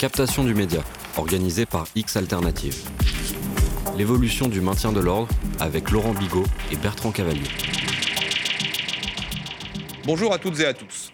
Captation du média, organisée par X Alternative. L'évolution du maintien de l'ordre avec Laurent Bigot et Bertrand Cavalier. Bonjour à toutes et à tous.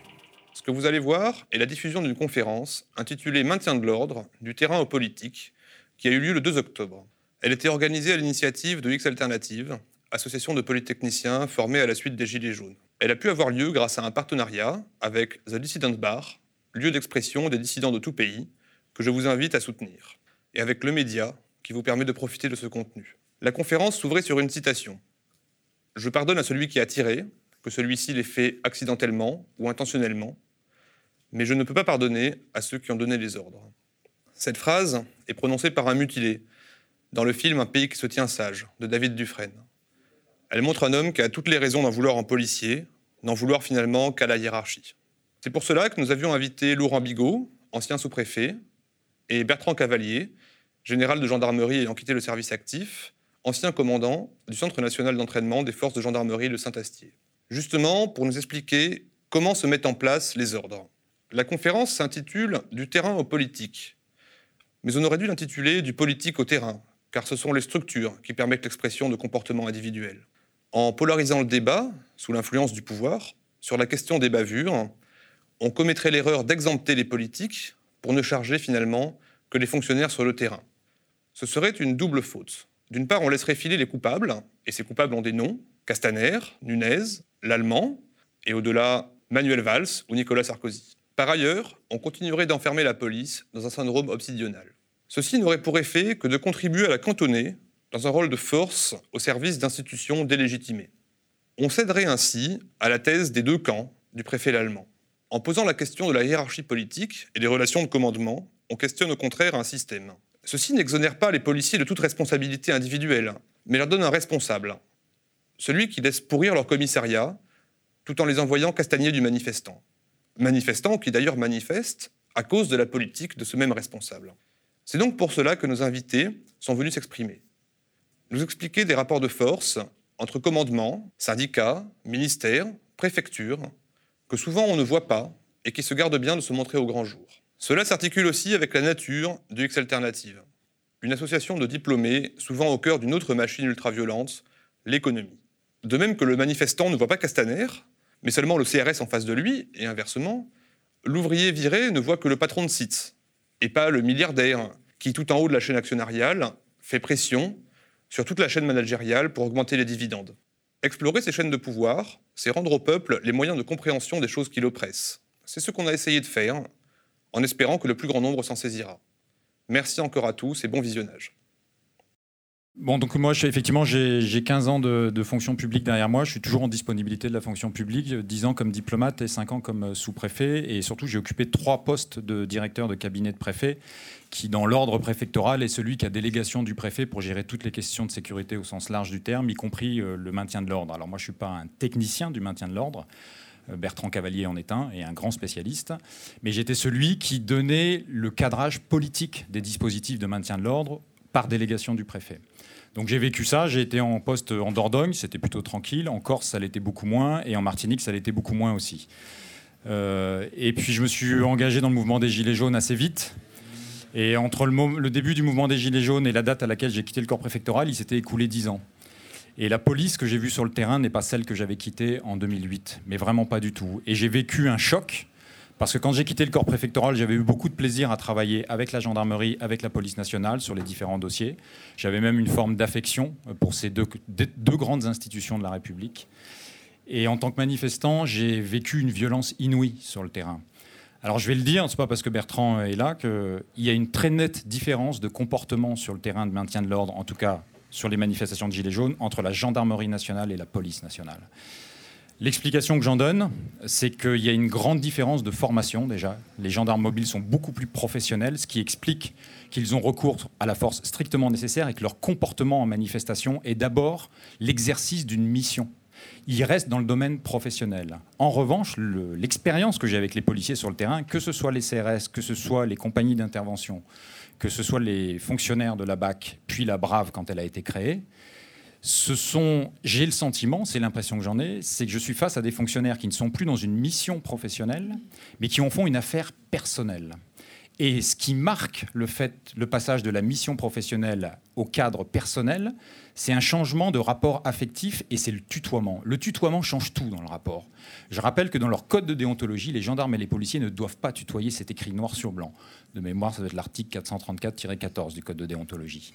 Ce que vous allez voir est la diffusion d'une conférence intitulée Maintien de l'ordre, du terrain au politique, qui a eu lieu le 2 octobre. Elle était organisée à l'initiative de X Alternative, association de polytechniciens formée à la suite des Gilets jaunes. Elle a pu avoir lieu grâce à un partenariat avec The Dissident Bar, lieu d'expression des dissidents de tout pays, que je vous invite à soutenir, et avec le média, qui vous permet de profiter de ce contenu. La conférence s'ouvrait sur une citation. Je pardonne à celui qui a tiré, que celui-ci l'ait fait accidentellement ou intentionnellement, mais je ne peux pas pardonner à ceux qui ont donné les ordres. Cette phrase est prononcée par un mutilé dans le film Un pays qui se tient sage de David Dufresne. Elle montre un homme qui a toutes les raisons d'en vouloir en policier, n'en vouloir finalement qu'à la hiérarchie. C'est pour cela que nous avions invité Laurent Bigot, ancien sous-préfet, et Bertrand Cavalier, général de gendarmerie ayant quitté le service actif, ancien commandant du Centre national d'entraînement des forces de gendarmerie de Saint-Astier. Justement, pour nous expliquer comment se mettent en place les ordres. La conférence s'intitule Du terrain au politique. Mais on aurait dû l'intituler Du politique au terrain, car ce sont les structures qui permettent l'expression de comportements individuels. En polarisant le débat, sous l'influence du pouvoir, sur la question des bavures, on commettrait l'erreur d'exempter les politiques pour ne charger finalement que les fonctionnaires sur le terrain. Ce serait une double faute. D'une part, on laisserait filer les coupables, et ces coupables ont des noms Castaner, Nunez, l'Allemand, et au-delà, Manuel Valls ou Nicolas Sarkozy. Par ailleurs, on continuerait d'enfermer la police dans un syndrome obsidional. Ceci n'aurait pour effet que de contribuer à la cantonner dans un rôle de force au service d'institutions délégitimées. On céderait ainsi à la thèse des deux camps du préfet l'allemand. En posant la question de la hiérarchie politique et des relations de commandement, on questionne au contraire un système. Ceci n'exonère pas les policiers de toute responsabilité individuelle, mais leur donne un responsable, celui qui laisse pourrir leur commissariat tout en les envoyant castagner du manifestant. Manifestant qui d'ailleurs manifeste à cause de la politique de ce même responsable. C'est donc pour cela que nos invités sont venus s'exprimer. Nous expliquer des rapports de force entre commandements, syndicats, ministères, préfectures, que souvent on ne voit pas et qui se gardent bien de se montrer au grand jour. Cela s'articule aussi avec la nature du X Alternative, une association de diplômés souvent au cœur d'une autre machine ultra-violente, l'économie. De même que le manifestant ne voit pas Castaner, mais seulement le CRS en face de lui, et inversement, l'ouvrier viré ne voit que le patron de site, et pas le milliardaire qui, tout en haut de la chaîne actionnariale, fait pression sur toute la chaîne managériale pour augmenter les dividendes. Explorer ces chaînes de pouvoir, c'est rendre au peuple les moyens de compréhension des choses qui l'oppressent. C'est ce qu'on a essayé de faire, en espérant que le plus grand nombre s'en saisira. Merci encore à tous et bon visionnage. Bon, donc moi, effectivement, j'ai 15 ans de, fonction publique derrière moi. Je suis toujours en disponibilité de la fonction publique, 10 ans comme diplomate et 5 ans comme euh, sous-préfet. Et surtout, j'ai occupé trois postes de directeur de cabinet de préfet, qui, dans l'ordre préfectoral, est celui qui a délégation du préfet pour gérer toutes les questions de sécurité au sens large du terme, y compris euh, le maintien de l'ordre. Alors moi, je ne suis pas un technicien du maintien de l'ordre. Euh, Bertrand Cavalier en est un et un grand spécialiste. Mais j'étais celui qui donnait le cadrage politique des dispositifs de maintien de l'ordre par délégation du préfet. Donc j'ai vécu ça, j'ai été en poste en Dordogne, c'était plutôt tranquille, en Corse ça l'était beaucoup moins, et en Martinique ça l'était beaucoup moins aussi. Euh, et puis je me suis engagé dans le mouvement des Gilets jaunes assez vite. Et entre le, le début du mouvement des Gilets jaunes et la date à laquelle j'ai quitté le corps préfectoral, il s'était écoulé dix ans. Et la police que j'ai vue sur le terrain n'est pas celle que j'avais quittée en 2008, mais vraiment pas du tout. Et j'ai vécu un choc parce que quand j'ai quitté le corps préfectoral, j'avais eu beaucoup de plaisir à travailler avec la gendarmerie, avec la police nationale sur les différents dossiers. J'avais même une forme d'affection pour ces deux, grandes institutions de la République. Et en tant que manifestant, j'ai vécu une violence inouïe sur le terrain. Alors je vais le dire, c'est pas parce que Bertrand est là qu'il y a une très nette différence de comportement sur le terrain de maintien de l'ordre, en tout cas sur les manifestations de Gilets jaunes, entre la gendarmerie nationale et la police nationale. L'explication que j'en donne, c'est qu'il y a une grande différence de formation déjà. Les gendarmes mobiles sont beaucoup plus professionnels, ce qui explique qu'ils ont recours à la force strictement nécessaire et que leur comportement en manifestation est d'abord l'exercice d'une mission. Ils restent dans le domaine professionnel. En revanche, l'expérience que j'ai avec les policiers sur le terrain, que ce soit les CRS, que ce soit les compagnies d'intervention, que ce soit les fonctionnaires de la BAC, puis la Brave quand elle a été créée, ce sont, j'ai le sentiment, c'est l'impression que j'en ai, c'est que je suis face à des fonctionnaires qui ne sont plus dans une mission professionnelle, mais qui en font une affaire personnelle. Et ce qui marque le, fait, le passage de la mission professionnelle au cadre personnel, c'est un changement de rapport affectif et c'est le tutoiement. Le tutoiement change tout dans le rapport. Je rappelle que dans leur code de déontologie, les gendarmes et les policiers ne doivent pas tutoyer, c'est écrit noir sur blanc. De mémoire, ça doit être l'article 434-14 du code de déontologie.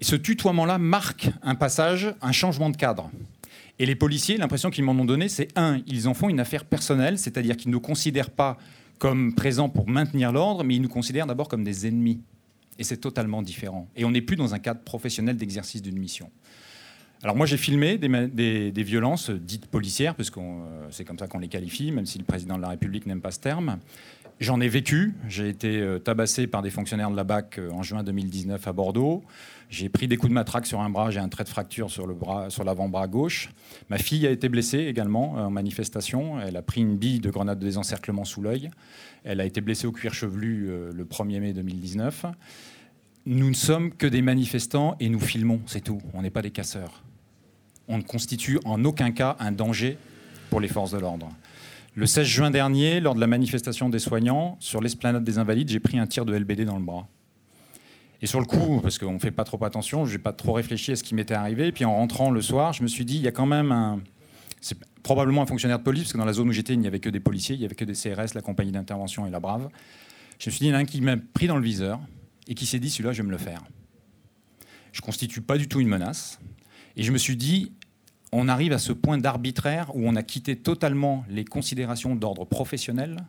Et ce tutoiement-là marque un passage, un changement de cadre. Et les policiers, l'impression qu'ils m'en ont donné, c'est un, ils en font une affaire personnelle, c'est-à-dire qu'ils ne considèrent pas comme présents pour maintenir l'ordre, mais ils nous considèrent d'abord comme des ennemis. Et c'est totalement différent. Et on n'est plus dans un cadre professionnel d'exercice d'une mission. Alors moi j'ai filmé des, violences dites policières, parce que euh, c'est comme ça qu'on les qualifie, même si le président de la République n'aime pas ce terme. J'en ai vécu. J'ai été euh, tabassé par des fonctionnaires de la BAC euh, en juin 2019 à Bordeaux. J'ai pris des coups de matraque sur un bras, j'ai un trait de fracture sur, le bras, sur l'avant-bras gauche. Ma fille a été blessée également euh, en manifestation. Elle a pris une bille de grenade de désencerclement sous l'œil. Elle a été blessée au cuir chevelu euh, le 1er mai 2019. Nous ne sommes que des manifestants et nous filmons, c'est tout. On n'est pas des casseurs. On ne constitue en aucun cas un danger pour les forces de l'ordre. Le 16 juin dernier, lors de la manifestation des soignants, sur l'esplanade des Invalides, j'ai pris un tir de LBD dans le bras. Et sur le coup, parce qu'on ne fait pas trop attention, je n'ai pas trop réfléchi à ce qui m'était arrivé. Puis en rentrant le soir, je me suis dit, il y a quand même un... C'est probablement un fonctionnaire de police, parce que dans la zone où j'étais, il n'y avait que des policiers, il n'y avait que des CRS, la compagnie d'intervention et la Brave. Je me suis dit, il y en a un qui m'a pris dans le viseur et qui s'est dit, celui-là, je vais me le faire. Je ne constitue pas du tout une menace. Et je me suis dit, on arrive à ce point d'arbitraire où on a quitté totalement les considérations d'ordre professionnel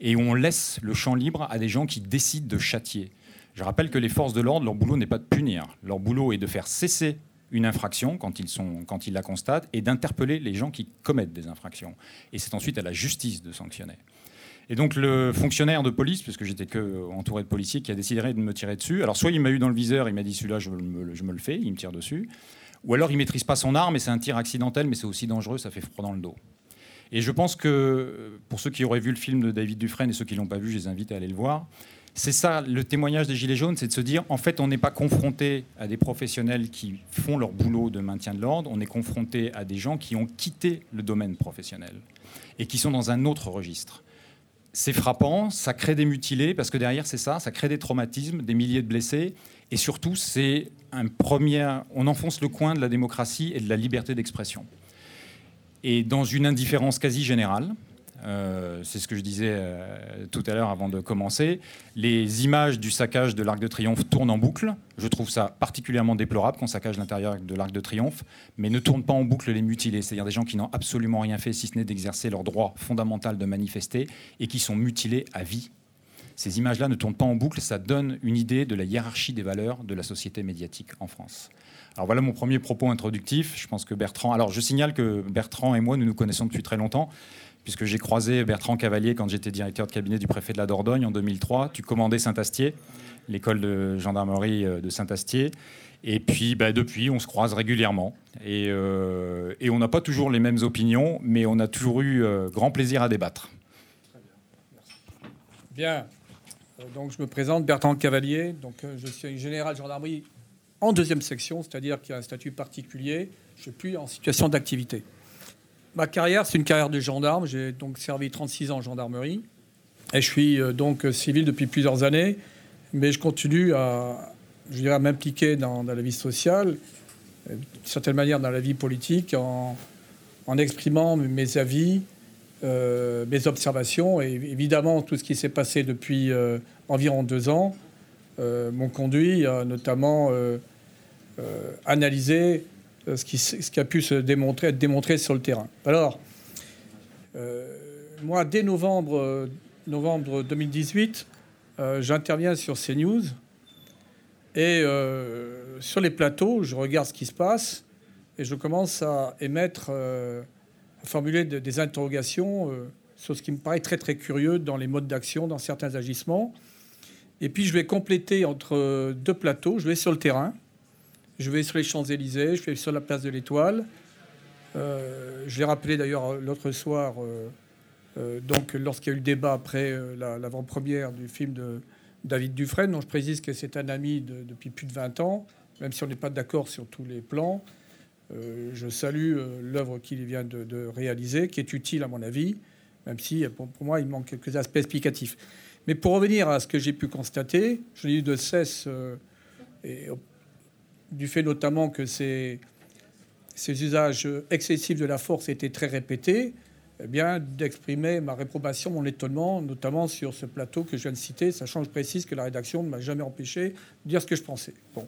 et où on laisse le champ libre à des gens qui décident de châtier. Je rappelle que les forces de l'ordre, leur boulot n'est pas de punir. Leur boulot est de faire cesser une infraction quand ils, la constatent et d'interpeller les gens qui commettent des infractions. Et c'est ensuite à la justice de sanctionner. Et donc le fonctionnaire de police, puisque j'étais entouré de policiers, qui a décidé de me tirer dessus. Alors soit il m'a eu dans le viseur, il m'a dit celui-là je, je, me le fais, il me tire dessus. Ou alors il maîtrise pas son arme et c'est un tir accidentel, mais c'est aussi dangereux, ça fait froid dans le dos. Et je pense que pour ceux qui auraient vu le film de David Dufresne et ceux qui l'ont pas vu, je les invite à aller le voir. C'est ça le témoignage des Gilets jaunes, c'est de se dire, en fait, on n'est pas confronté à des professionnels qui font leur boulot de maintien de l'ordre, on est confronté à des gens qui ont quitté le domaine professionnel et qui sont dans un autre registre. C'est frappant, ça crée des mutilés, parce que derrière, c'est ça, ça crée des traumatismes, des milliers de blessés, et surtout, c'est un premier... On enfonce le coin de la démocratie et de la liberté d'expression. Et dans une indifférence quasi générale, euh, c'est ce que je disais euh, tout à l'heure avant de commencer. Les images du saccage de l'Arc de Triomphe tournent en boucle. Je trouve ça particulièrement déplorable qu'on saccage l'intérieur de l'Arc de Triomphe, mais ne tournent pas en boucle les mutilés, c'est-à-dire des gens qui n'ont absolument rien fait si ce n'est d'exercer leur droit fondamental de manifester et qui sont mutilés à vie. Ces images-là ne tournent pas en boucle, ça donne une idée de la hiérarchie des valeurs de la société médiatique en France. Alors voilà mon premier propos introductif. Je pense que Bertrand. Alors je signale que Bertrand et moi, nous nous connaissons depuis très longtemps puisque j'ai croisé Bertrand Cavalier quand j'étais directeur de cabinet du préfet de la Dordogne en 2003. Tu commandais Saint-Astier, l'école de gendarmerie euh, de Saint-Astier. Et puis, bah, depuis, on se croise régulièrement. Et, euh, on n'a pas toujours les mêmes opinions, mais on a toujours eu euh, grand plaisir à débattre. Bien. Donc, je me présente, Bertrand Cavalier. Donc, je suis général de gendarmerie en deuxième section, c'est-à-dire qu'il y a un statut particulier. Je suis plus en situation d'activité. Ma carrière, c'est une carrière de gendarme. J'ai donc servi 36 ans en gendarmerie. Et je suis euh, donc civil depuis plusieurs années. Mais je continue à, m'impliquer dans, la vie sociale, euh, d'une certaine manière dans la vie politique, en, exprimant mes avis, euh, mes observations. Et évidemment, tout ce qui s'est passé depuis environ deux ans m'ont conduit à notamment analyser euh, ce qui, ce qui, a pu se démontrer, être démontré sur le terrain. Alors, euh, moi, dès novembre, novembre 2018, euh, j'interviens sur CNews et sur les plateaux, je regarde ce qui se passe et je commence à émettre, à formuler des interrogations sur ce qui me paraît très très curieux dans les modes d'action, dans certains agissements. Et puis je vais compléter entre deux plateaux, je vais sur le terrain je vais sur les Champs-Élysées, je vais sur la place de l'Étoile. Euh, je l'ai rappelé d'ailleurs l'autre soir, euh, euh, donc lorsqu'il y a eu le débat après l'avant-première du film de David Dufresne, dont je précise que c'est un ami depuis plus de 20 ans, même si on n'est pas d'accord sur tous les plans. je salue l'œuvre qu'il vient de, réaliser, qui est utile à mon avis, même si pour, moi il manque quelques aspects explicatifs. Mais pour revenir à ce que j'ai pu constater, je n'ai eu de cesse, et, du fait notamment que ces, usages excessifs de la force étaient très répétés, eh bien, d'exprimer ma réprobation, mon étonnement, notamment sur ce plateau que je viens de citer, sachant que je précise que la rédaction ne m'a jamais empêché de dire ce que je pensais. Bon.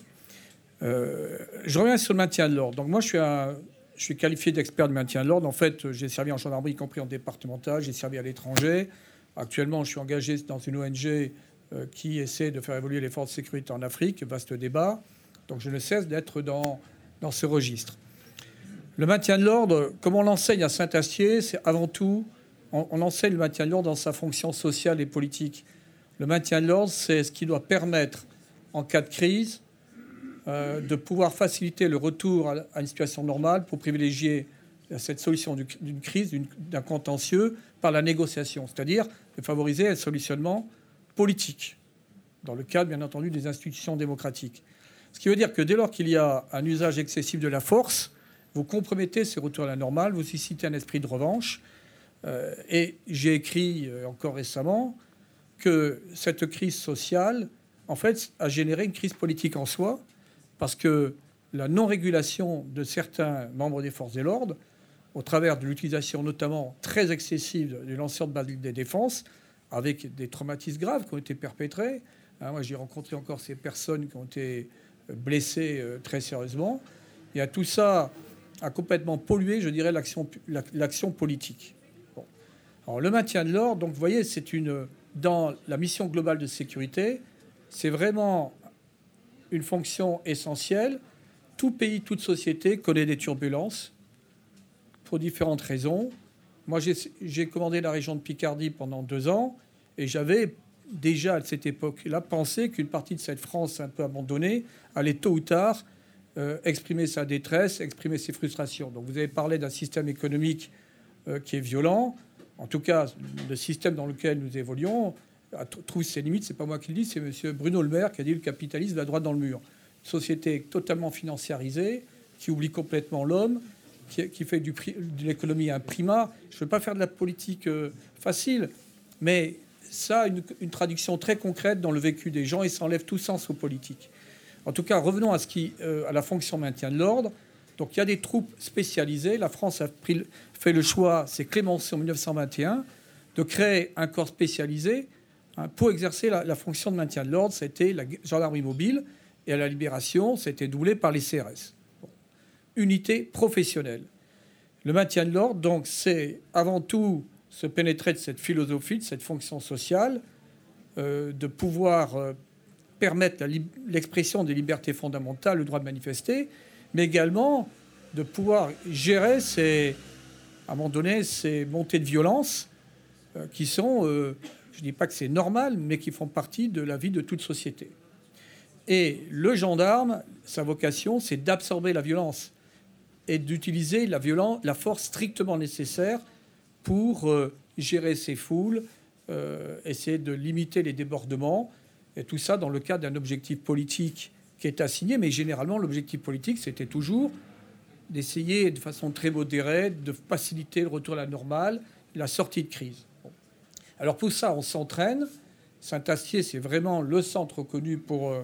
Euh, je reviens sur le maintien de l'ordre. Donc moi, je suis, qualifié d'expert de maintien de l'ordre. En fait, j'ai servi en gendarmerie, y compris en départemental, j'ai servi à l'étranger. Actuellement, je suis engagé dans une ONG euh, qui essaie de faire évoluer les forces de sécurité en Afrique, vaste débat. Donc je ne cesse d'être dans, dans ce registre. Le maintien de l'ordre, comme on l'enseigne à Saint-Astier, c'est avant tout, on, enseigne le maintien de l'ordre dans sa fonction sociale et politique. Le maintien de l'ordre, c'est ce qui doit permettre, en cas de crise, euh, de pouvoir faciliter le retour à, une situation normale pour privilégier cette solution d'une crise, d'un contentieux, par la négociation, c'est-à-dire de favoriser un solutionnement politique, dans le cadre, bien entendu, des institutions démocratiques. Ce qui veut dire que dès lors qu'il y a un usage excessif de la force, vous compromettez ce retour à la normale, vous suscitez un esprit de revanche. Euh, et j'ai écrit euh, encore récemment que cette crise sociale, en fait, a généré une crise politique en soi, parce que la non-régulation de certains membres des forces de l'ordre, au travers de l'utilisation notamment très excessive du lanceur de balles de défense, avec des traumatismes graves qui ont été perpétrés. Hein, moi, j'ai rencontré encore ces personnes qui ont été blessées euh, très sérieusement. Il y a tout ça a complètement pollué, je dirais, l'action politique. Alors, le maintien de l'ordre, donc vous voyez, c'est une dans la mission globale de sécurité, c'est vraiment une fonction essentielle. Tout pays, toute société connaît des turbulences pour différentes raisons. Moi, j'ai commandé la région de Picardie pendant deux ans et j'avais déjà à cette époque-là pensé qu'une partie de cette France un peu abandonnée allait tôt ou tard euh, exprimer sa détresse, exprimer ses frustrations. Donc vous avez parlé d'un système économique euh, qui est violent. En tout cas, le système dans lequel nous évoluons trouve ses limites. C'est pas moi qui le dis, c'est M. Bruno Le Maire qui a dit le capitalisme va droit dans le mur. société totalement financiarisée, qui oublie complètement l'homme, qui, fait du, de l'économie un primat. Je ne veux pas faire de la politique euh, facile, mais ça a une, traduction très concrète dans le vécu des gens et ça enlève tout sens aux politiques. En tout cas, revenons à, ce qui, euh, à la fonction maintien de l'ordre. Donc il y a des troupes spécialisées. La France a fait le choix, c'est Clémenceau en 1921, de créer un corps spécialisé hein, pour exercer la, fonction de maintien de l'ordre. C'était la gendarmerie mobile. Et à la libération, c'était doublé par les CRS. Unité professionnelle. Le maintien de l'ordre, donc, c'est avant tout se pénétrer de cette philosophie, de cette fonction sociale, euh, de pouvoir euh, permettre l'expression des libertés fondamentales, le droit de manifester, mais également de pouvoir gérer ces, à un moment donné, ces montées de violence euh, qui sont, je ne dis pas que c'est normal, mais qui font partie de la vie de toute société. Et le gendarme, sa vocation, c'est d'absorber la violence et d'utiliser la, la force strictement nécessaire pour euh, gérer ces foules, essayer de limiter les débordements, et tout ça dans le cadre d'un objectif politique qui est assigné, mais généralement l'objectif politique, c'était toujours d'essayer de façon très modérée de faciliter le retour à la normale, la sortie de crise. Alors pour ça, on s'entraîne. Saint-Astier, c'est vraiment le centre connu pour euh,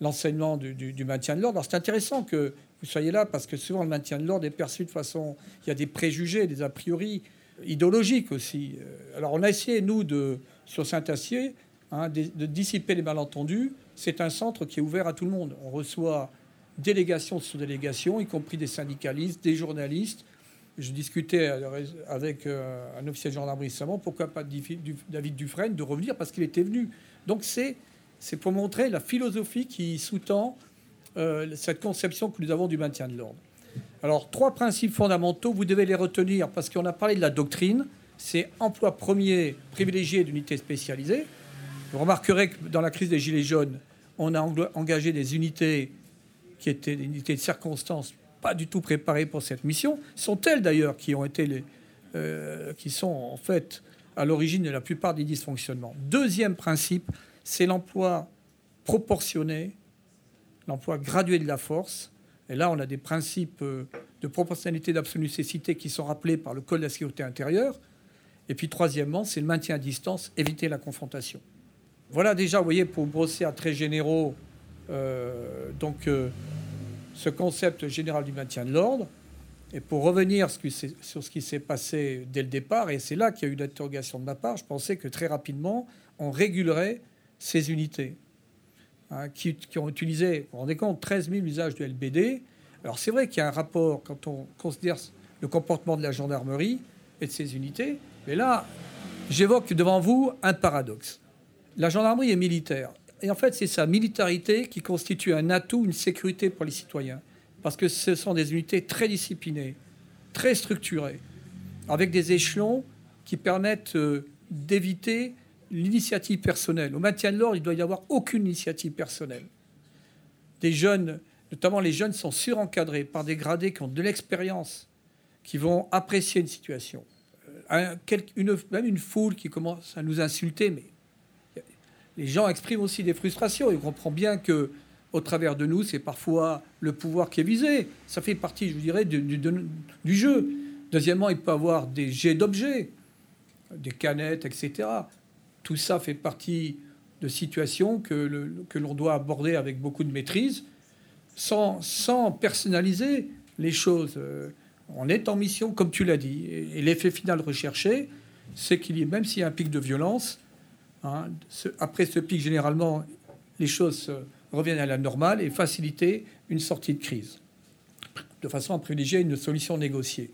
l'enseignement du, maintien de l'ordre. c'est intéressant que vous soyez là parce que souvent le maintien de l'ordre est perçu de façon... Il y a des préjugés, des a priori idéologiques aussi. Euh, alors on a essayé, nous, de, sur Saint-Astier, Hein, de, dissiper les malentendus. C'est un centre qui est ouvert à tout le monde. On reçoit délégation sur délégation, y compris des syndicalistes, des journalistes. Je discutais avec euh, un officier de gendarmerie récemment, pourquoi pas David Dufresne de revenir parce qu'il était venu. Donc c'est pour montrer la philosophie qui sous-tend euh, cette conception que nous avons du maintien de l'ordre. Alors trois principes fondamentaux, vous devez les retenir parce qu'on a parlé de la doctrine. C'est emploi premier privilégié d'unités spécialisées. Vous remarquerez que dans la crise des Gilets jaunes, on a engagé des unités qui étaient des unités de circonstances pas du tout préparées pour cette mission. Sont elles d'ailleurs qui ont été les, euh, qui sont en fait à l'origine de la plupart des dysfonctionnements. Deuxième principe, c'est l'emploi proportionné, l'emploi gradué de la force. Et là, on a des principes euh, de proportionnalité d'absolue nécessité qui sont rappelés par le Code de la sécurité intérieure. Et puis troisièmement, c'est le maintien à distance, éviter la confrontation. voilà déjà, vous voyez, pour brosser à très généraux, donc ce concept général du maintien de l'ordre. Et pour revenir sur ce qui s'est passé dès le départ, et c'est là qu'il y a eu l'interrogation de ma part, je pensais que très rapidement, on régulerait ces unités hein, qui, ont utilisé, vous vous rendez compte, 13 000 usages de LBD. Alors c'est vrai qu'il y a un rapport quand on considère le comportement de la gendarmerie et de ces unités, mais là, j'évoque devant vous un paradoxe. La gendarmerie est militaire. Et en fait, c'est sa militarité qui constitue un atout, une sécurité pour les citoyens. Parce que ce sont des unités très disciplinées, très structurées, avec des échelons qui permettent euh, d'éviter l'initiative personnelle. Au maintien de l'ordre, il doit y avoir aucune initiative personnelle. Des jeunes, notamment les jeunes, sont surencadrés par des gradés qui ont de l'expérience, qui vont apprécier une situation. Euh, une, même une foule qui commence à nous insulter, mais les gens expriment aussi des frustrations. Ils comprennent bien que, au travers de nous, c'est parfois le pouvoir qui est visé. Ça fait partie, je dirais, du, du, jeu. Deuxièmement, il peut avoir des jets d'objets, des canettes, etc. Tout ça fait partie de situations que, que l'on doit aborder avec beaucoup de maîtrise, sans, personnaliser les choses. Euh, on est en mission, comme tu l'as dit. Et, et l'effet final recherché, c'est qu'il y ait, même s'il y a un pic de violence, Hein, après ce pic, généralement, les choses reviennent à la normale et faciliter une sortie de crise, de façon à privilégier une solution négociée.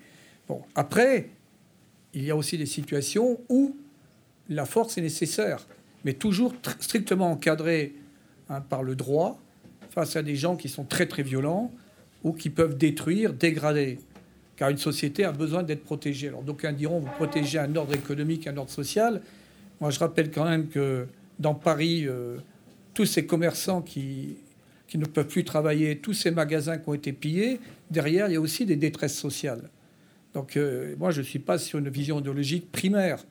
Bon, après, il y a aussi des situations où la force est nécessaire, mais toujours strictement encadrée hein, par le droit face à des gens qui sont très très violents ou qui peuvent détruire, dégrader. Car une société a besoin d'être protégée. Alors d'aucuns diront, vous protégez un ordre économique, un ordre social. Moi, je rappelle quand même que dans Paris, euh, tous ces commerçants qui, qui ne peuvent plus travailler, tous ces magasins qui ont été pillés, derrière, il y a aussi des détresses sociales. Donc, euh, moi, je ne suis pas sur une vision idéologique primaire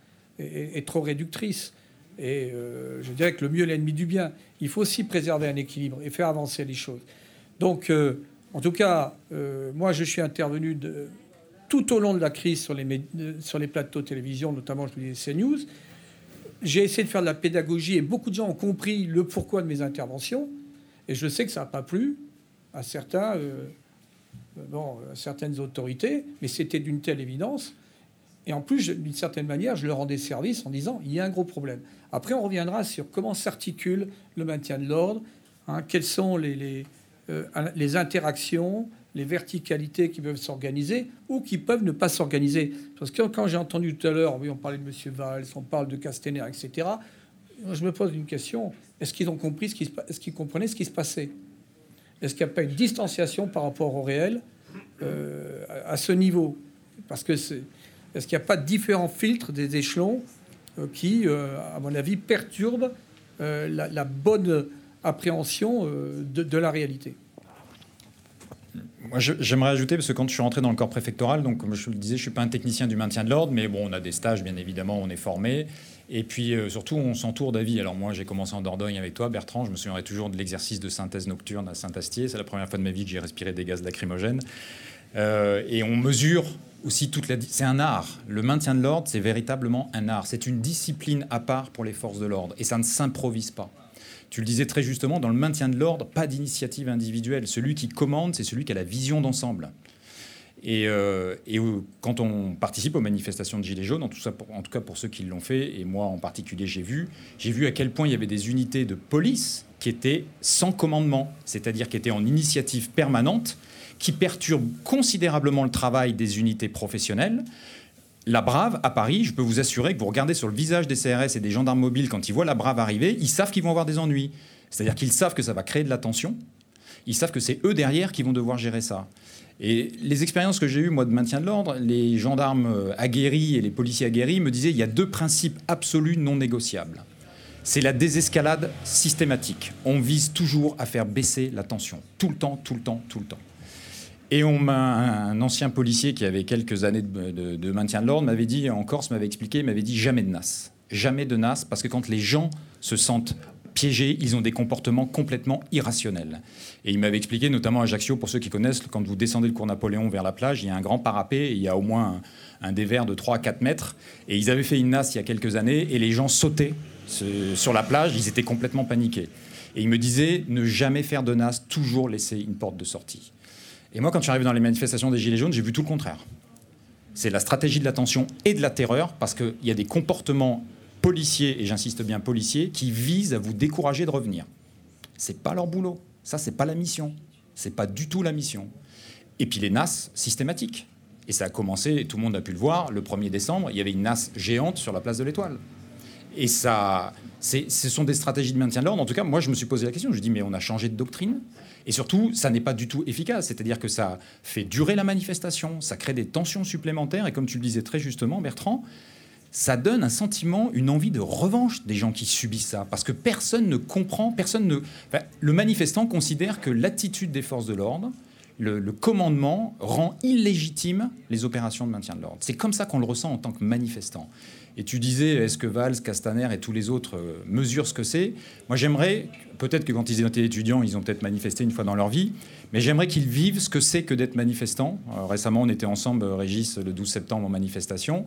et, trop réductrice. Et euh, je dirais que le mieux est l'ennemi du bien. Il faut aussi préserver un équilibre et faire avancer les choses. Donc, en tout cas, moi, je suis intervenu tout au long de la crise sur les, sur les plateaux de télévision, notamment, je vous disais, CNews j'ai essayé de faire de la pédagogie et beaucoup de gens ont compris le pourquoi de mes interventions. Et je sais que ça n'a pas plu à certains, euh, bon, à certaines autorités, mais c'était d'une telle évidence. Et en plus, d'une certaine manière, je leur rendais service en disant il y a un gros problème. Après, on reviendra sur comment s'articule le maintien de l'ordre, hein, quelles sont les, euh, les interactions, les verticalités qui peuvent s'organiser ou qui peuvent ne pas s'organiser. Parce que quand j'ai entendu tout à l'heure, oui, on parlait de M. Valls, on parle de Castaner, etc., je me pose une question. Est-ce qu'ils ont compris ce qui se Est-ce qu'ils comprenaient ce qui se passait? Est-ce qu'il n'y a pas une distanciation par rapport au réel euh, à ce niveau? Parce que c'est... Est-ce qu'il n'y a pas différents filtres des échelons euh, qui, euh, à mon avis, perturbent la, bonne appréhension de la réalité? Moi, j'aimerais ajouter, parce que quand je suis rentré dans le corps préfectoral, donc comme je le disais, je ne suis pas un technicien du maintien de l'ordre, mais bon, on a des stages, bien évidemment, on est formé. Et puis euh, surtout, on s'entoure d'avis. Alors moi, j'ai commencé en Dordogne avec toi, Bertrand. Je me souviendrai toujours de l'exercice de synthèse nocturne à Saint-Astier. C'est la première fois de ma vie que j'ai respiré des gaz lacrymogènes. Euh, et on mesure aussi. C'est un art. Le maintien de l'ordre, c'est véritablement un art. C'est une discipline à part pour les forces de l'ordre. Et ça ne s'improvise pas. Tu le disais très justement, dans le maintien de l'ordre, pas d'initiative individuelle. Celui qui commande, c'est celui qui a la vision d'ensemble. Et, euh, quand on participe aux manifestations de Gilets jaunes, en tout, en tout cas pour ceux qui l'ont fait, et moi en particulier j'ai vu, j'ai vu à quel point il y avait des unités de police qui étaient sans commandement, c'est-à-dire qui étaient en initiative permanente, qui perturbent considérablement le travail des unités professionnelles, la Brave, à Paris, je peux vous assurer que vous regardez sur le visage des CRS et des gendarmes mobiles quand ils voient la Brave arriver, ils savent qu'ils vont avoir des ennuis. C'est-à-dire qu'ils savent que ça va créer de la tension. Ils savent que c'est eux derrière qui vont devoir gérer ça. Et les expériences que j'ai eues, moi, de maintien de l'ordre, les gendarmes euh, aguerris et les policiers aguerris me disaient il y a deux principes absolus non négociables. C'est la désescalade systématique. On vise toujours à faire baisser la tension. Tout le temps, tout le temps, tout le temps. Et un ancien policier qui avait quelques années de, maintien de l'ordre m'avait dit, en Corse, m'avait expliqué, m'avait dit jamais de NAS. Jamais de NAS, parce que quand les gens se sentent piégés, ils ont des comportements complètement irrationnels. Et il m'avait expliqué, notamment à Ajaccio, pour ceux qui connaissent, quand vous descendez le cours Napoléon vers la plage, il y a un grand parapet, il y a au moins un, dévers de 3 à 4 mètres. Et ils avaient fait une NAS il y a quelques années, et les gens sautaient sur la plage, ils étaient complètement paniqués. Et ils me disaient ne jamais faire de NAS, toujours laisser une porte de sortie. Et moi, quand je suis arrivé dans les manifestations des Gilets jaunes, j'ai vu tout le contraire. C'est la stratégie de la tension et de la terreur, parce qu'il y a des comportements policiers, et j'insiste bien policiers, qui visent à vous décourager de revenir. C'est pas leur boulot. Ça, c'est pas la mission. C'est pas du tout la mission. Et puis les NAS systématiques. Et ça a commencé, tout le monde a pu le voir, le 1er décembre, il y avait une NAS géante sur la place de l'Étoile. Et ça, ce sont des stratégies de maintien de l'ordre. En tout cas, moi, je me suis posé la question. Je dis, mais on a changé de doctrine. Et surtout, ça n'est pas du tout efficace. C'est-à-dire que ça fait durer la manifestation, ça crée des tensions supplémentaires. Et comme tu le disais très justement, Bertrand, ça donne un sentiment, une envie de revanche des gens qui subissent ça. Parce que personne ne comprend, personne ne. le manifestant considère que l'attitude des forces de l'ordre, le, le, commandement, rend illégitime les opérations de maintien de l'ordre. C'est comme ça qu'on le ressent en tant que manifestant. Et tu disais, est-ce que Valls, Castaner et tous les autres euh, mesurent ce que c'est? Moi, j'aimerais, peut-être que quand ils étaient étudiants, ils ont peut-être manifesté une fois dans leur vie, mais j'aimerais qu'ils vivent ce que c'est que d'être manifestant. récemment, on était ensemble, Régis, le 12 septembre en manifestation.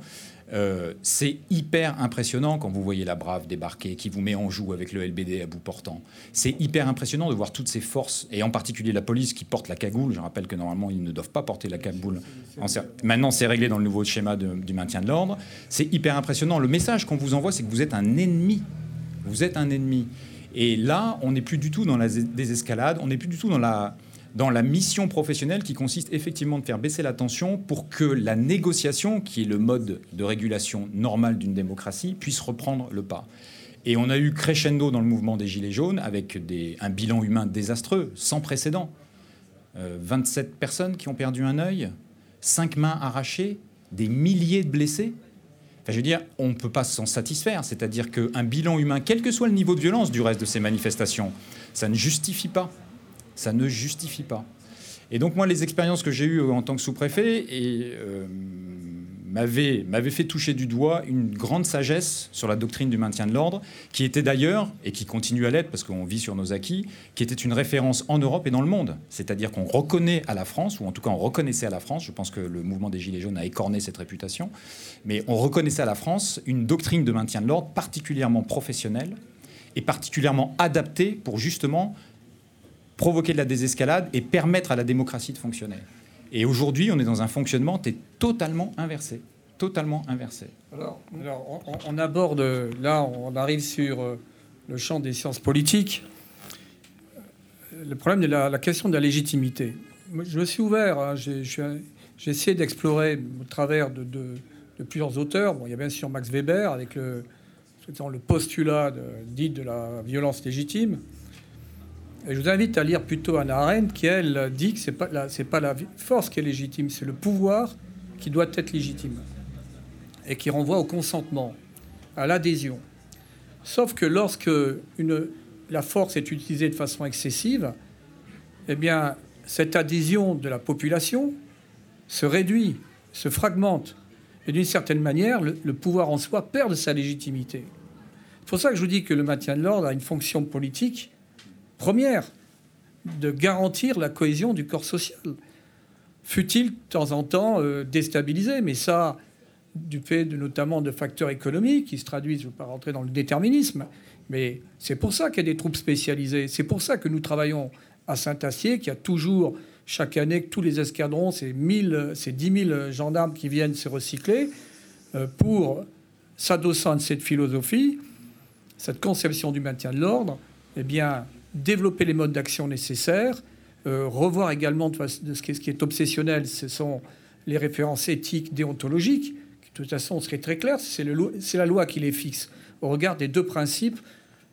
Euh, c'est hyper impressionnant quand vous voyez la Brave débarquer, qui vous met en joue avec le LBD à bout portant. C'est hyper impressionnant de voir toutes ces forces, et en particulier la police qui porte la cagoule. Je rappelle que normalement, ils ne doivent pas porter la cagoule. Maintenant, c'est réglé dans le nouveau schéma du maintien de l'ordre. C'est hyper impressionnant. Le message qu'on vous envoie, c'est que vous êtes un ennemi. Vous êtes un ennemi. Et là, on n'est plus du tout dans la désescalade, on n'est plus du tout dans la, dans la mission professionnelle qui consiste effectivement de faire baisser la tension pour que la négociation, qui est le mode de régulation normal d'une démocratie, puisse reprendre le pas. Et on a eu crescendo dans le mouvement des Gilets jaunes avec un bilan humain désastreux, sans précédent. 27 euh, personnes qui ont perdu un œil, 5 mains arrachées, des milliers de blessés. Enfin, je veux dire, on ne peut pas s'en satisfaire. C'est-à-dire qu'un bilan humain, quel que soit le niveau de violence du reste de ces manifestations, ça ne justifie pas ça ne justifie pas. Et donc moi, les expériences que j'ai eues en tant que sous-préfet euh, m'avaient fait toucher du doigt une grande sagesse sur la doctrine du maintien de l'ordre, qui était d'ailleurs, et qui continue à l'être parce qu'on vit sur nos acquis, qui était une référence en Europe et dans le monde. C'est-à-dire qu'on reconnaît à la France, ou en tout cas on reconnaissait à la France, je pense que le mouvement des Gilets jaunes a écorné cette réputation, mais on reconnaissait à la France une doctrine de maintien de l'ordre particulièrement professionnelle et particulièrement adaptée pour justement provoquer de la désescalade et permettre à la démocratie de fonctionner. Et aujourd'hui, on est dans un fonctionnement qui est totalement inversé. Totalement inversé. Alors, on, aborde, là, on arrive sur euh, le champ des sciences politiques. Le problème de la, question de la légitimité. Je me suis ouvert, hein, j'ai essayé d'explorer au travers de, plusieurs auteurs. Bon, il y a bien sûr Max Weber avec le, le postulat dit de la violence légitime je vous invite à lire plutôt Anna Arendt qui, elle, dit que ce n'est pas, la, force qui est légitime, c'est le pouvoir qui doit être légitime. Et qui renvoie au consentement, à l'adhésion. Sauf que lorsque la force est utilisée de façon excessive, eh bien, cette adhésion de la population se réduit, se fragmente. Et d'une certaine manière, le, le pouvoir en soi perd de sa légitimité. C'est pour ça que je vous dis que le maintien de l'ordre a une fonction politique première de garantir la cohésion du corps social. Fut-il de temps en temps euh, déstabilisé, mais ça, du fait de, notamment de facteurs économiques qui se traduisent, je ne veux pas rentrer dans le déterminisme, mais c'est pour ça qu'il y a des troupes spécialisées. C'est pour ça que nous travaillons à Saint-Acier, qu'il y a toujours, chaque année, tous les escadrons, c'est 10 000 gendarmes qui viennent se recycler euh, pour, s'adossant à cette philosophie, cette conception du maintien de l'ordre, eh bien, développer les modes d'action nécessaires, euh, revoir également de, ce, qui est, obsessionnel, ce sont les références éthiques, déontologiques, qui de toute façon seraient très claires, c'est la loi qui les fixe, au regard des deux principes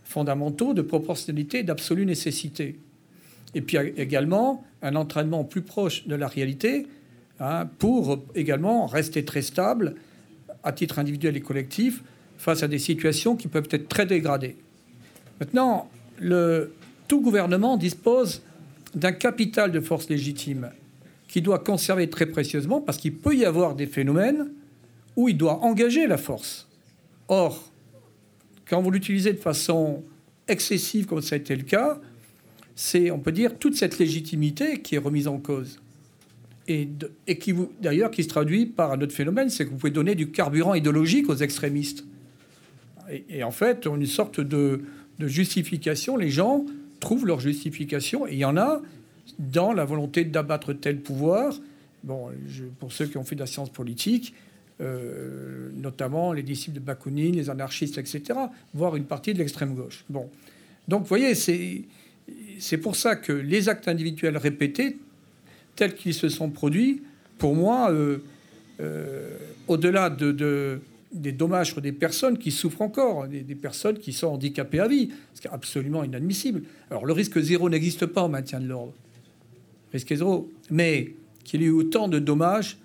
fondamentaux de proportionnalité et d'absolue nécessité. Et puis également un entraînement plus proche de la réalité hein, pour également rester très stable à titre individuel et collectif face à des situations qui peuvent être très dégradées. Maintenant, le, tout gouvernement dispose d'un capital de force légitime qu'il doit conserver très précieusement parce qu'il peut y avoir des phénomènes où il doit engager la force. Or, quand vous l'utilisez de façon excessive, comme ça a été le cas, c'est, on peut dire, toute cette légitimité qui est remise en cause. Et, qui, d'ailleurs, qui se traduit par un autre phénomène, c'est que vous pouvez donner du carburant idéologique aux extrémistes. Et, en fait, une sorte de, justification. Les gens trouvent leur justification. Et il y en a dans la volonté d'abattre tel pouvoir. Bon, pour ceux qui ont fait de la science politique, euh, notamment les disciples de Bakounine, les anarchistes, etc., voire une partie de l'extrême gauche. Bon. Donc, vous voyez, c'est pour ça que les actes individuels répétés, tels qu'ils se sont produits, pour moi, euh, euh, au-delà de, des dommages pour des personnes qui souffrent encore, des, personnes qui sont handicapées à vie, ce qui est absolument inadmissible. Alors le risque zéro n'existe pas en maintien de l'ordre, risque zéro, mais qu'il y ait eu autant de dommages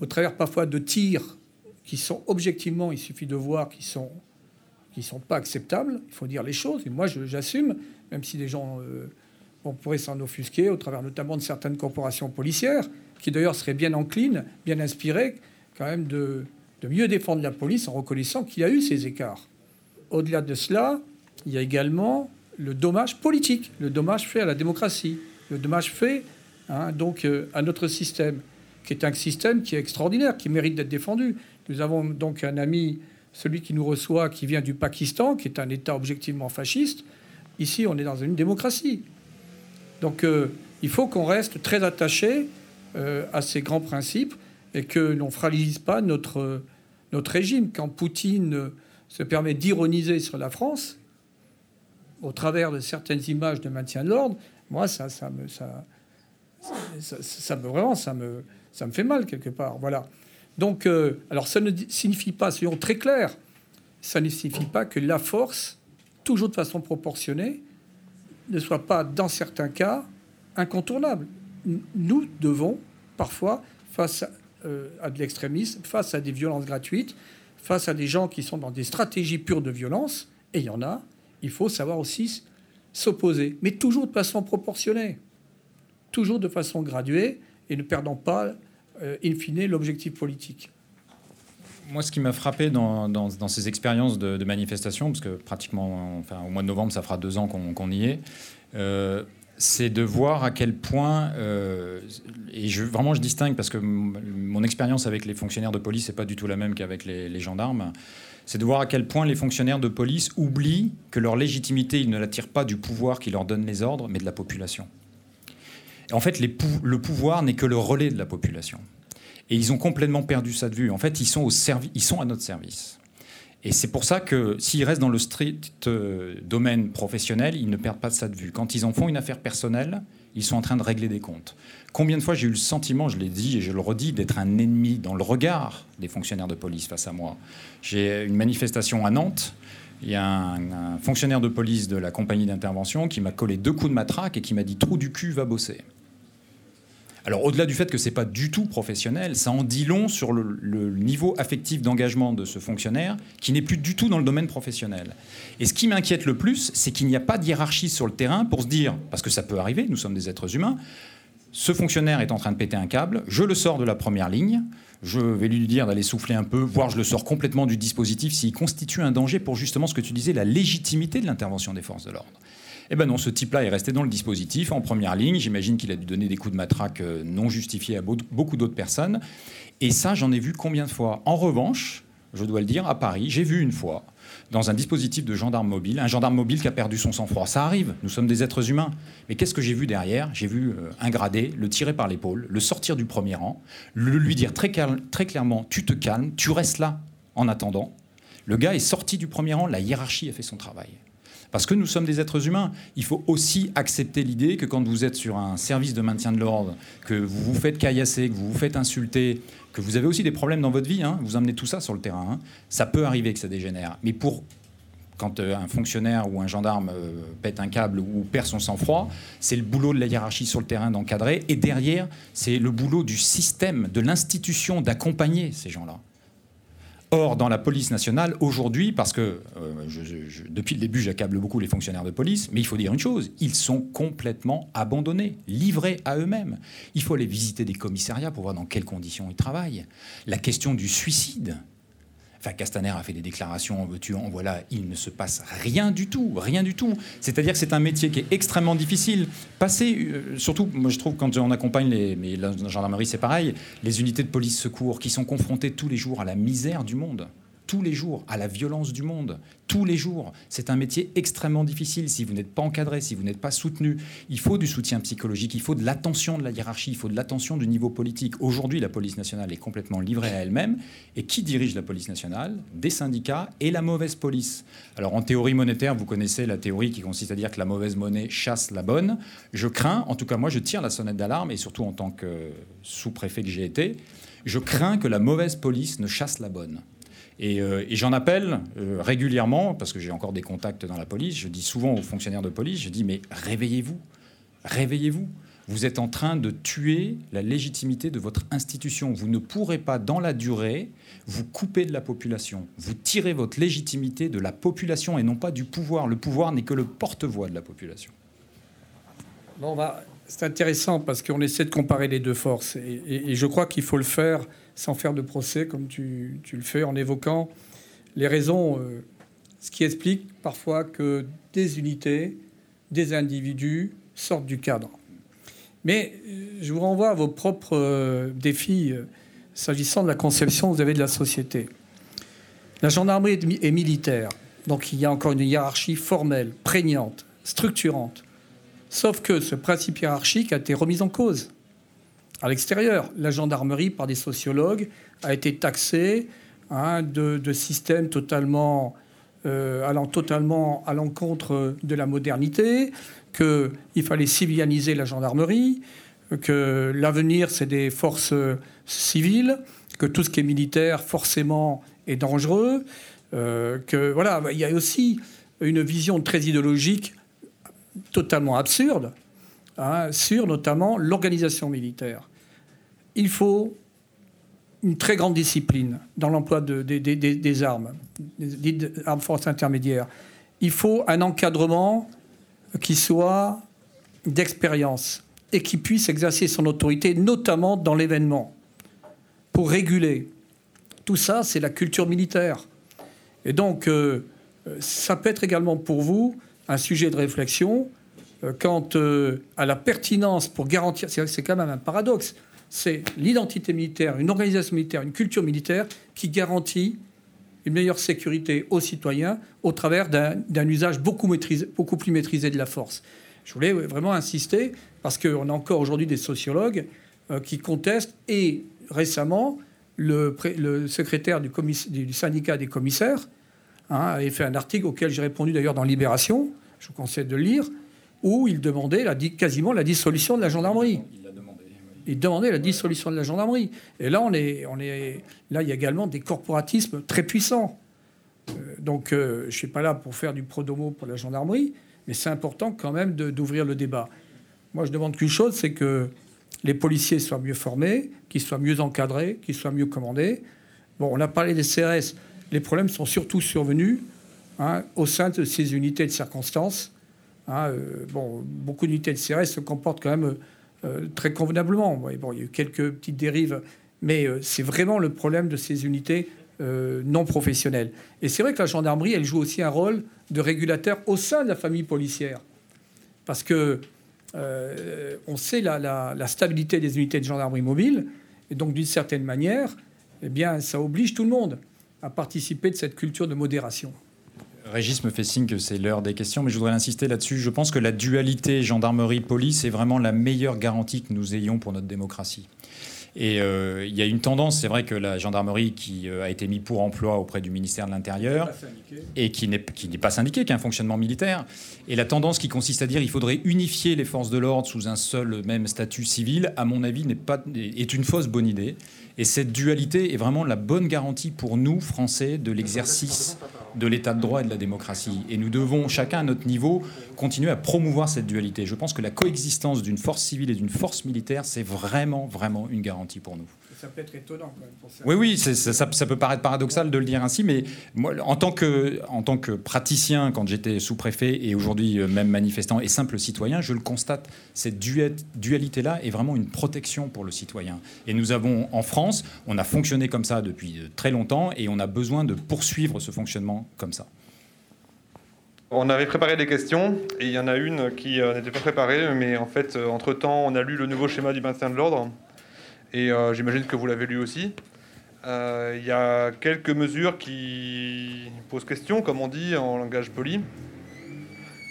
au travers parfois de tirs qui sont objectivement, il suffit de voir, qui sont qui sont pas acceptables. Il faut dire les choses. Et moi, j'assume, même si les gens euh, on pourrait s'en offusquer, au travers notamment de certaines corporations policières, qui d'ailleurs seraient bien enclines, bien inspirées, quand même de, mieux défendre la police en reconnaissant qu'il y a eu ces écarts. Au-delà de cela, il y a également le dommage politique, le dommage fait à la démocratie, le dommage fait hein, donc euh, à notre système qui est un système qui est extraordinaire, qui mérite d'être défendu. Nous avons donc un ami, celui qui nous reçoit, qui vient du Pakistan, qui est un État objectivement fasciste. Ici, on est dans une démocratie. Donc euh, il faut qu'on reste très attaché euh, à ces grands principes et que l'on fragilise pas notre, notre régime. Quand Poutine se permet d'ironiser sur la France, au travers de certaines images de maintien de l'ordre, moi, ça, me... Ça, me vraiment ça me ça me fait mal quelque part. Voilà. Donc, euh, alors ça ne signifie pas, soyons très clairs, ça ne signifie pas que la force, toujours de façon proportionnée, ne soit pas, dans certains cas, incontournable. Nous devons, parfois, face euh, à, de l'extrémisme, face à des violences gratuites, face à des gens qui sont dans des stratégies pures de violence, et il y en a, il faut savoir aussi s'opposer, mais toujours de façon proportionnée, toujours de façon graduée, et ne perdant pas euh, in fine, l'objectif politique. Moi, ce qui m'a frappé dans, ces expériences de, manifestation, parce que pratiquement, enfin, au mois de novembre, ça fera deux ans qu'on y est, euh, c'est de voir à quel point, euh, et je, vraiment je distingue parce que mon expérience avec les fonctionnaires de police n'est pas du tout la même qu'avec les, gendarmes, c'est de voir à quel point les fonctionnaires de police oublient que leur légitimité, ils ne la tirent pas du pouvoir qui leur donne les ordres, mais de la population. En fait, le pouvoir n'est que le relais de la population. Et ils ont complètement perdu ça de vue. En fait, ils sont, au ils sont à notre service. Et c'est pour ça que s'ils restent dans le strict euh, domaine professionnel, ils ne perdent pas ça de vue. Quand ils en font une affaire personnelle, ils sont en train de régler des comptes. Combien de fois j'ai eu le sentiment, je l'ai dit et je le redis, d'être un ennemi dans le regard des fonctionnaires de police face à moi. J'ai une manifestation à Nantes. Il y a un, un fonctionnaire de police de la compagnie d'intervention qui m'a collé deux coups de matraque et qui m'a dit Trou du cul, va bosser. Alors au-delà du fait que c'est pas du tout professionnel, ça en dit long sur le, niveau affectif d'engagement de ce fonctionnaire qui n'est plus du tout dans le domaine professionnel. Et ce qui m'inquiète le plus, c'est qu'il n'y a pas de hiérarchie sur le terrain pour se dire, parce que ça peut arriver, nous sommes des êtres humains, ce fonctionnaire est en train de péter un câble, je le sors de la première ligne, je vais lui dire d'aller souffler un peu, voire je le sors complètement du dispositif s'il constitue un danger pour justement ce que tu disais, la légitimité de l'intervention des forces de l'ordre. Eh ben non, ce type-là est resté dans le dispositif, en première ligne. J'imagine qu'il a dû donner des coups de matraque euh, non justifiés à beaucoup d'autres personnes. Et ça, j'en ai vu combien de fois? En revanche, je dois le dire, à Paris, j'ai vu une fois, dans un dispositif de gendarme mobile, un gendarme mobile qui a perdu son sang-froid. Ça arrive, nous sommes des êtres humains. Mais qu'est-ce que j'ai vu derrière? J'ai vu euh, un gradé le tirer par l'épaule, le sortir du premier rang, lui dire très clairement Tu te calmes, tu restes là en attendant. Le gars est sorti du premier rang, la hiérarchie a fait son travail. Parce que nous sommes des êtres humains. Il faut aussi accepter l'idée que quand vous êtes sur un service de maintien de l'ordre, que vous vous faites caillasser, que vous vous faites insulter, que vous avez aussi des problèmes dans votre vie, hein, vous emmenez tout ça sur le terrain, hein, ça peut arriver que ça dégénère. Mais pour quand euh, un fonctionnaire ou un gendarme euh, pète un câble ou perd son sang-froid, c'est le boulot de la hiérarchie sur le terrain d'encadrer. Et derrière, c'est le boulot du système, de l'institution d'accompagner ces gens-là. Dans la police nationale, aujourd'hui, parce que euh, depuis le début, j'accable beaucoup les fonctionnaires de police, mais il faut dire une chose, ils sont complètement abandonnés, livrés à eux-mêmes. Il faut aller visiter des commissariats pour voir dans quelles conditions ils travaillent. La question du suicide, Castaner a fait des déclarations, en veux-tu, en voilà, il ne se passe rien du tout, rien du tout. C'est-à-dire que c'est un métier qui est extrêmement difficile. Passer, euh, surtout, moi je trouve quand on accompagne les, mais la gendarmerie c'est pareil, les unités de police secours qui sont confrontées tous les jours à la misère du monde. Tous les jours à la violence du monde, tous les jours. C'est un métier extrêmement difficile si vous n'êtes pas encadré, si vous n'êtes pas soutenu. Il faut du soutien psychologique, il faut de l'attention de la hiérarchie, il faut de l'attention du niveau politique. Aujourd'hui, la police nationale est complètement livrée à elle-même. Et qui dirige la police nationale? Des syndicats et la mauvaise police. Alors en théorie monétaire, vous connaissez la théorie qui consiste à dire que la mauvaise monnaie chasse la bonne. Je crains, en tout cas moi je tire la sonnette d'alarme, et surtout en tant que sous-préfet que j'ai été, je crains que la mauvaise police ne chasse la bonne. Euh, et, j'en appelle euh, régulièrement, parce que j'ai encore des contacts dans la police, je dis souvent aux fonctionnaires de police, je dis mais réveillez-vous, réveillez-vous. Vous êtes en train de tuer la légitimité de votre institution. Vous ne pourrez pas, dans la durée, vous couper de la population. Vous tirez votre légitimité de la population et non pas du pouvoir. Le pouvoir n'est que le porte-voix de la population. Bon, bah, c'est intéressant parce qu'on essaie de comparer les deux forces. et je crois qu'il faut le faire sans faire de procès comme tu, le fais, en évoquant les raisons, euh, ce qui explique parfois que des unités, des individus sortent du cadre. Mais euh, je vous renvoie à vos propres euh, défis s'agissant de la conception que vous avez de la société. La gendarmerie est militaire, donc il y a encore une hiérarchie formelle, prégnante, structurante. Sauf que ce principe hiérarchique a été remis en cause à l'extérieur. La gendarmerie, par des sociologues, a été taxée hein, de, systèmes totalement euh, allant totalement à l'encontre de la modernité, qu'il fallait civilianiser la gendarmerie, que l'avenir c'est des forces civiles, que tout ce qui est militaire forcément est dangereux, euh, que voilà, il y a aussi une vision très idéologique totalement absurde Hein, sur notamment l'organisation militaire. Il faut une très grande discipline dans l'emploi des armes, des armes forces intermédiaires. Il faut un encadrement qui soit d'expérience et qui puisse exercer son autorité, notamment dans l'événement, pour réguler. Tout ça, c'est la culture militaire. Et donc, euh, ça peut être également pour vous un sujet de réflexion quant euh, à la pertinence pour garantir, c'est quand même un paradoxe, c'est l'identité militaire, une organisation militaire, une culture militaire qui garantit une meilleure sécurité aux citoyens au travers d'un usage beaucoup, beaucoup plus maîtrisé de la force. Je voulais vraiment insister parce qu'on a encore aujourd'hui des sociologues euh, qui contestent et récemment, le, secrétaire du, du, syndicat des commissaires hein, avait fait un article auquel j'ai répondu d'ailleurs dans Libération, je vous conseille de le lire, où il demandait la, quasiment la dissolution de la gendarmerie. Il demandait la dissolution de la gendarmerie. Et là, on est, on est, là, il y a également des corporatismes très puissants. Euh, donc, euh, je ne suis pas là pour faire du prodomo pour la gendarmerie, mais c'est important quand même d'ouvrir le débat. Moi, je demande qu'une chose, c'est que les policiers soient mieux formés, qu'ils soient mieux encadrés, qu'ils soient mieux commandés. Bon, on a parlé des CRS. Les problèmes sont surtout survenus hein, au sein de ces unités de circonstances Hein, euh, bon, beaucoup d'unités de CRS se comportent quand même euh, très convenablement. Bon, il y a eu quelques petites dérives, mais euh, c'est vraiment le problème de ces unités non professionnelles. Et c'est vrai que la gendarmerie, elle joue aussi un rôle de régulateur au sein de la famille policière. Parce que on sait la, la, stabilité des unités de gendarmerie mobile, et donc d'une certaine manière, eh bien, ça oblige tout le monde à participer de cette culture de modération. Régis me fait signe que c'est l'heure des questions, mais je voudrais insister là-dessus. Je pense que la dualité gendarmerie-police est vraiment la meilleure garantie que nous ayons pour notre démocratie. Et euh, il y a une tendance, c'est vrai que la gendarmerie qui euh, a été mise pour emploi auprès du ministère de l'Intérieur et qui n'est pas syndiquée, qui a un fonctionnement militaire, et la tendance qui consiste à dire qu'il faudrait unifier les forces de l'ordre sous un seul même statut civil, à mon avis, n'est pas est une fausse bonne idée. Et cette dualité est vraiment la bonne garantie pour nous, Français, de l'exercice de l'état de droit et de la démocratie. Et nous devons, chacun à notre niveau, continuer à promouvoir cette dualité. Je pense que la coexistence d'une force civile et d'une force militaire, c'est vraiment, vraiment une garantie pour nous ça peut être étonnant Oui, oui, ça, peut paraître paradoxal de le dire ainsi, mais moi, en tant que, en tant que praticien, quand j'étais sous-préfet et aujourd'hui euh, même manifestant et simple citoyen, je le constate, cette dualité-là est vraiment une protection pour le citoyen. Et nous avons, en France, on a fonctionné comme ça depuis euh, très longtemps et on a besoin de poursuivre ce fonctionnement comme ça. On avait préparé des questions et il y en a une qui euh, n'était pas préparée, mais en fait, entre-temps, on a lu le nouveau schéma du maintien de l'ordre et euh, j'imagine que vous l'avez lu aussi. Il y a quelques mesures qui posent question, comme on dit en langage poli.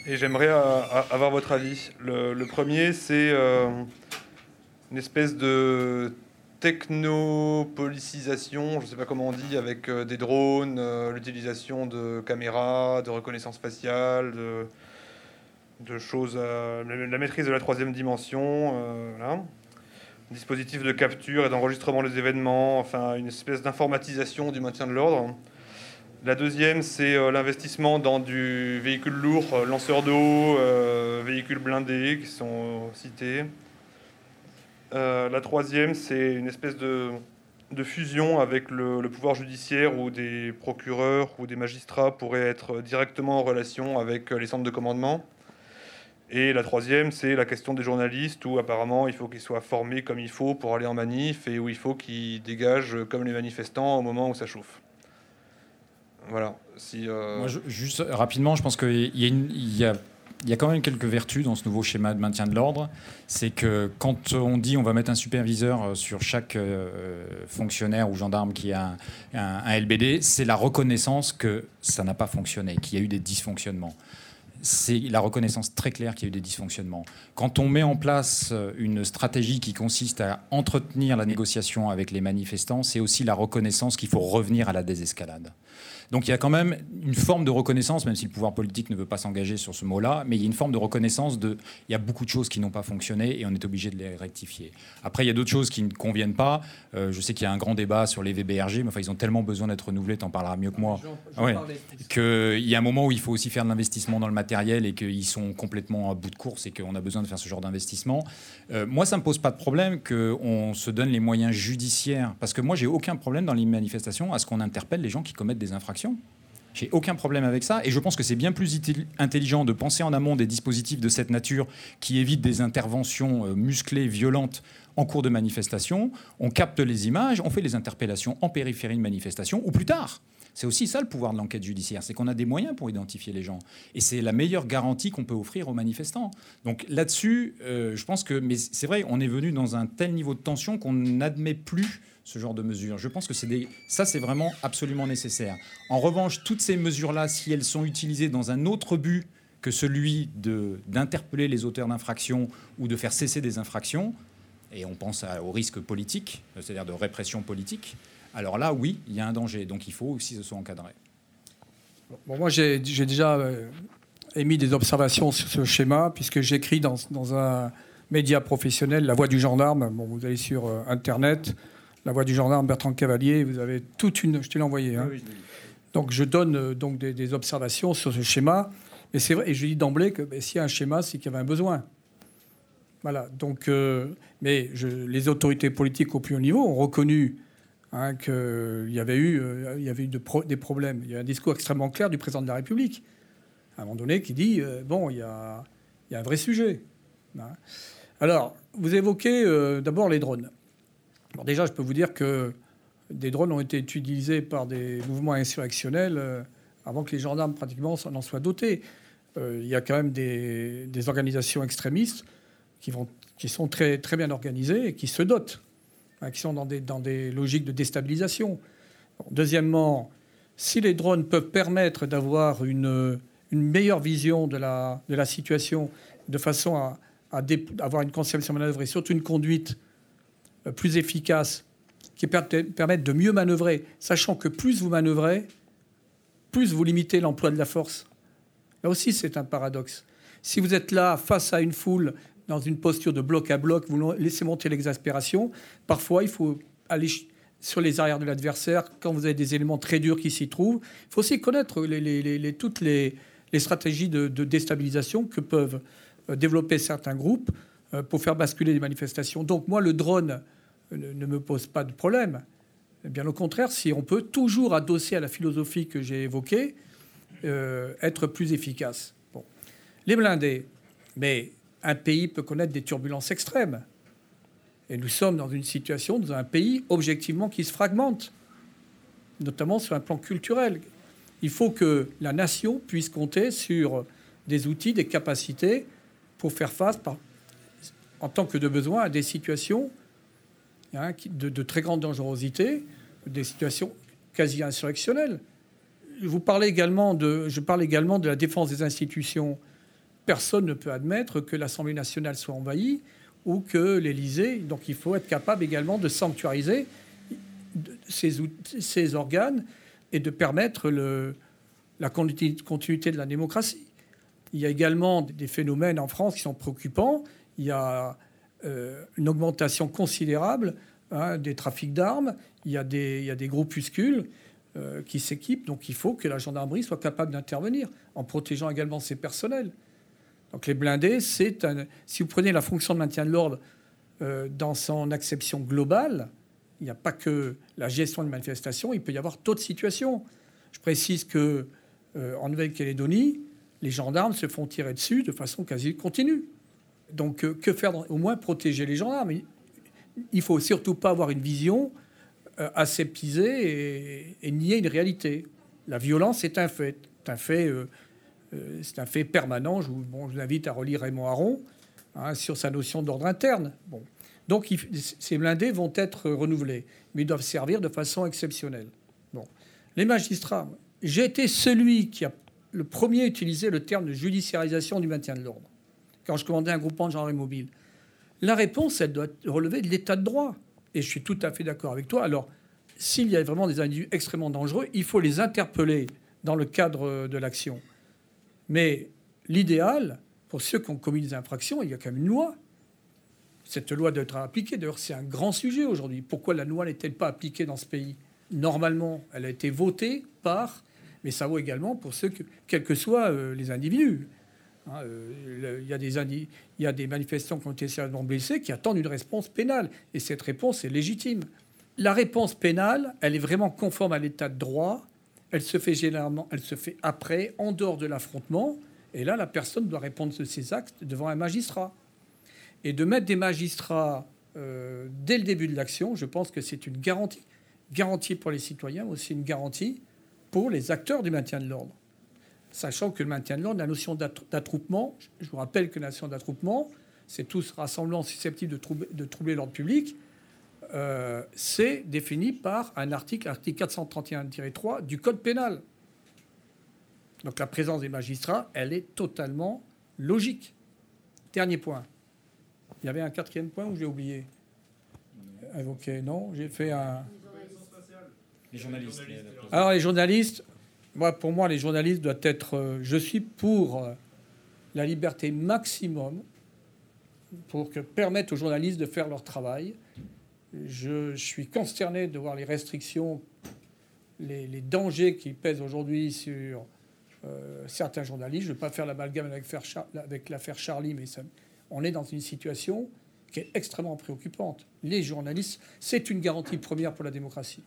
Et j'aimerais avoir votre avis. Le, premier, c'est une espèce de technopolicisation, je ne sais pas comment on dit, avec des drones, l'utilisation de caméras, de reconnaissance faciale, de, choses, la maîtrise de la troisième dimension, euh, dispositif de capture et d'enregistrement des événements, enfin une espèce d'informatisation du maintien de l'ordre. La deuxième, c'est euh, l'investissement dans du véhicule lourd, euh, lanceur d'eau, véhicules blindés qui sont cités. la troisième, c'est une espèce de, fusion avec le, le, pouvoir judiciaire où des procureurs ou des magistrats pourraient être directement en relation avec les centres de commandement. Et la troisième, c'est la question des journalistes, où apparemment il faut qu'ils soient formés comme il faut pour aller en manif, et où il faut qu'ils dégagent comme les manifestants au moment où ça chauffe. Voilà. Euh, juste rapidement, je pense qu'il y, a quand même quelques vertus dans ce nouveau schéma de maintien de l'ordre. C'est que quand on dit on va mettre un superviseur euh, sur chaque euh, fonctionnaire ou gendarme qui a un LBD, c'est la reconnaissance que ça n'a pas fonctionné, qu'il y a eu des dysfonctionnements c'est la reconnaissance très claire qu'il y a eu des dysfonctionnements. Quand on met en place euh, une stratégie qui consiste à entretenir la négociation avec les manifestants, c'est aussi la reconnaissance qu'il faut revenir à la désescalade. Donc il y a quand même une forme de reconnaissance, même si le pouvoir politique ne veut pas s'engager sur ce mot-là, mais il y a une forme de reconnaissance de il y a beaucoup de choses qui n'ont pas fonctionné et on est obligé de les rectifier. Après, il y a d'autres choses qui ne conviennent pas. Euh, je sais qu'il y a un grand débat sur les VBRG, mais enfin, ils ont tellement besoin d'être renouvelés, tu en parleras mieux que moi. Ouais. Qu'il y a un moment où il faut aussi faire de l'investissement dans le matériel et qu'ils sont complètement à bout de course et qu'on a besoin de faire ce genre d'investissement. Euh, moi, ça ne me pose pas de problème qu'on se donne les moyens judiciaires, parce que moi, j'ai aucun problème dans les manifestations à ce qu'on interpelle les gens qui commettent des infractions j'ai aucun problème avec ça. Et je pense que c'est bien plus intelligent de penser en amont des dispositifs de cette nature qui évitent des interventions euh, musclées, violentes en cours de manifestation. On capte les images, on fait les interpellations en périphérie de manifestation ou plus tard. C'est aussi ça le pouvoir de l'enquête judiciaire, c'est qu'on a des moyens pour identifier les gens. Et c'est la meilleure garantie qu'on peut offrir aux manifestants. Donc là-dessus, euh, je pense que, mais c'est vrai, on est venu dans un tel niveau de tension qu'on n'admet plus ce genre de mesures. Je pense que ça, c'est vraiment absolument nécessaire. En revanche, toutes ces mesures-là, si elles sont utilisées dans un autre but que celui d'interpeller les auteurs d'infractions ou de faire cesser des infractions, et on pense au risque politique, c'est-à-dire de répression politique, alors là, oui, il y a un danger. Donc il faut aussi que ce soit encadré. Moi, j'ai déjà euh, émis des observations sur ce schéma, puisque j'écris dans, dans, un média professionnel, La Voix du Gendarme. Bon, vous allez sur euh, Internet, la voix du gendarme Bertrand Cavalier. Vous avez toute une. Je te l'ai envoyé. Hein. donc je donne euh, donc des, observations sur ce schéma. Mais c'est vrai, et je dis d'emblée que ben, s'il y a un schéma, c'est qu'il y avait un besoin. Voilà. Donc, euh, mais je, les autorités politiques au plus haut niveau ont reconnu hein, qu'il y avait eu, euh, il y avait eu des problèmes. Il y a un discours extrêmement clair du président de la République, à un moment donné, qui dit bon, il y, a, il y, a, un vrai sujet. Hein. Alors, vous évoquez d'abord les drones déjà, je peux vous dire que des drones ont été utilisés par des mouvements insurrectionnels euh, avant que les gendarmes pratiquement n'en soient dotés. Euh, il y a quand même des, organisations extrémistes qui, sont très, bien organisées et qui se dotent, hein, qui sont dans des, logiques de déstabilisation. deuxièmement, si les drones peuvent permettre d'avoir une, meilleure vision de la, de situation, de façon à, avoir une conception manœuvre et surtout une conduite plus efficaces, qui permettent de mieux manœuvrer, sachant que plus vous manœuvrez, plus vous limitez l'emploi de la force. Là aussi, c'est un paradoxe. Si vous êtes là face à une foule dans une posture de bloc à bloc, vous laissez monter l'exaspération. Parfois, il faut aller sur les arrières de l'adversaire quand vous avez des éléments très durs qui s'y trouvent. Il faut aussi connaître toutes les, stratégies de, déstabilisation que peuvent euh, développer certains groupes euh, pour faire basculer les manifestations. Donc moi, le drone ne me pose pas de problème. Bien au contraire, si on peut toujours adosser à la philosophie que j'ai évoquée, euh, être plus efficace. Bon. Les blindés, mais un pays peut connaître des turbulences extrêmes. Et nous sommes dans une situation, dans un pays objectivement qui se fragmente, notamment sur un plan culturel. Il faut que la nation puisse compter sur des outils, des capacités pour faire face, en tant que de besoin, à des situations Hein, de, très grande dangerosité des situations quasi insurrectionnelles. Vous parlez également de, je parle également de la défense des institutions. Personne ne peut admettre que l'Assemblée nationale soit envahie ou que l'Élysée. Donc il faut être capable également de sanctuariser ces, ces organes et de permettre la continuité de la démocratie. Il y a également des phénomènes en France qui sont préoccupants. Il y a une augmentation considérable hein, des trafics d'armes. Il, y a des, groupuscules euh, qui s'équipent. Donc il faut que la gendarmerie soit capable d'intervenir en protégeant également ses personnels. Donc les blindés, c'est un... si vous prenez la fonction de maintien de l'ordre euh, dans son acception globale, il n'y a pas que la gestion de manifestations, il peut y avoir d'autres situations. Je précise que en Nouvelle-Calédonie, les gendarmes se font tirer dessus de façon quasi continue. Donc euh, que faire Au moins protéger les gendarmes. Il faut surtout pas avoir une vision euh, aseptisée et, nier une réalité. La violence est un fait, c'est un fait, euh, c'est un fait permanent. Je vous, invite à relire Raymond Aron hein, sur sa notion d'ordre interne. Bon. Donc ces blindés vont être renouvelés, mais ils doivent servir de façon exceptionnelle. Les magistrats, j'ai été celui qui a le premier à utiliser le terme de judiciarisation du maintien de l'ordre, quand je commandais un groupement de gendarmerie mobile. La réponse, elle doit relever de l'état de droit. Et je suis tout à fait d'accord avec toi. Alors, s'il y a vraiment des individus extrêmement dangereux, il faut les interpeller dans le cadre de l'action. Mais l'idéal, pour ceux qui ont commis des infractions, il y a quand même une loi. Cette loi doit être appliquée. D'ailleurs, c'est un grand sujet aujourd'hui. Pourquoi la loi n'est-elle pas appliquée dans ce pays? Normalement, elle a été votée par mais ça vaut également pour ceux, que, quels que soient euh, les individus. Hein, euh, il, y a des il y a des manifestants qui ont été sérieusement blessés qui attendent une réponse pénale. Et cette réponse est légitime. La réponse pénale, elle est vraiment conforme à l'état de droit. Elle se fait généralement, elle se fait après, en dehors de l'affrontement. Et là, la personne doit répondre de ses actes devant un magistrat. Et de mettre des magistrats euh, dès le début de l'action, je pense que c'est une garantie. Garantie pour les citoyens, aussi une garantie pour les acteurs du maintien de l'ordre. Sachant que le maintien de l'ordre, la notion d'attroupement, je vous rappelle que la notion d'attroupement, c'est tous rassemblements susceptibles de troubler, de troubler l'ordre public, euh, c'est défini par un article, l'article 431-3 du Code pénal. Donc la présence des magistrats, elle est totalement logique. Dernier point. Il y avait un quatrième point où j'ai oublié. Évoqué, non J'ai fait un. Les journalistes. Alors les journalistes, moi, pour moi, les journalistes doivent être. Euh, je suis pour euh, la liberté maximum pour que permettre aux journalistes de faire leur travail. Je, suis consterné de voir les restrictions, les, dangers qui pèsent aujourd'hui sur euh, certains journalistes. Je ne veux pas faire l'amalgame avec, l'affaire Charlie, mais on est dans une situation qui est extrêmement préoccupante. Les journalistes, c'est une garantie première pour la démocratie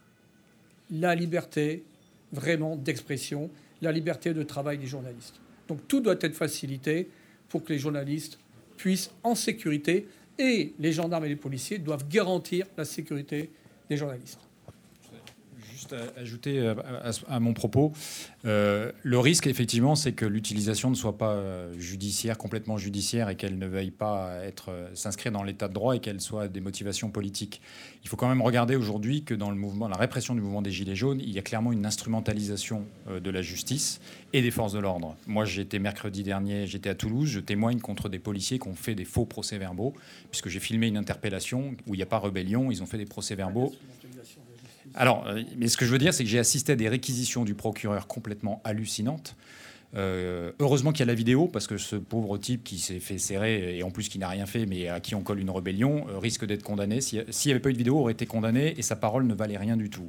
la liberté vraiment d'expression, la liberté de travail des journalistes. Donc tout doit être facilité pour que les journalistes puissent en sécurité et les gendarmes et les policiers doivent garantir la sécurité des journalistes juste ajouter euh, à, mon propos, euh, le risque, effectivement, c'est que l'utilisation ne soit pas euh, judiciaire, complètement judiciaire, et qu'elle ne veuille pas être s'inscrire dans l'état de droit et qu'elle soit des motivations politiques. Il faut quand même regarder aujourd'hui que dans le mouvement, la répression du mouvement des Gilets jaunes, il y a clairement une instrumentalisation de la justice et des forces de l'ordre. Moi, j'étais mercredi dernier, j'étais à Toulouse, je témoigne contre des policiers qui ont fait des faux procès-verbaux, puisque j'ai filmé une interpellation où il n'y a pas rébellion, ils ont fait des procès-verbaux. Alors, euh, mais ce que je veux dire, c'est que j'ai assisté à des réquisitions du procureur complètement hallucinantes. Euh, heureusement qu'il y a la vidéo, parce que ce pauvre type qui s'est fait serrer, et en plus qui n'a rien fait, mais à qui on colle une rébellion, euh, risque d'être condamné. S'il n'y avait pas eu de vidéo, aurait été condamné, et sa parole ne valait rien du tout.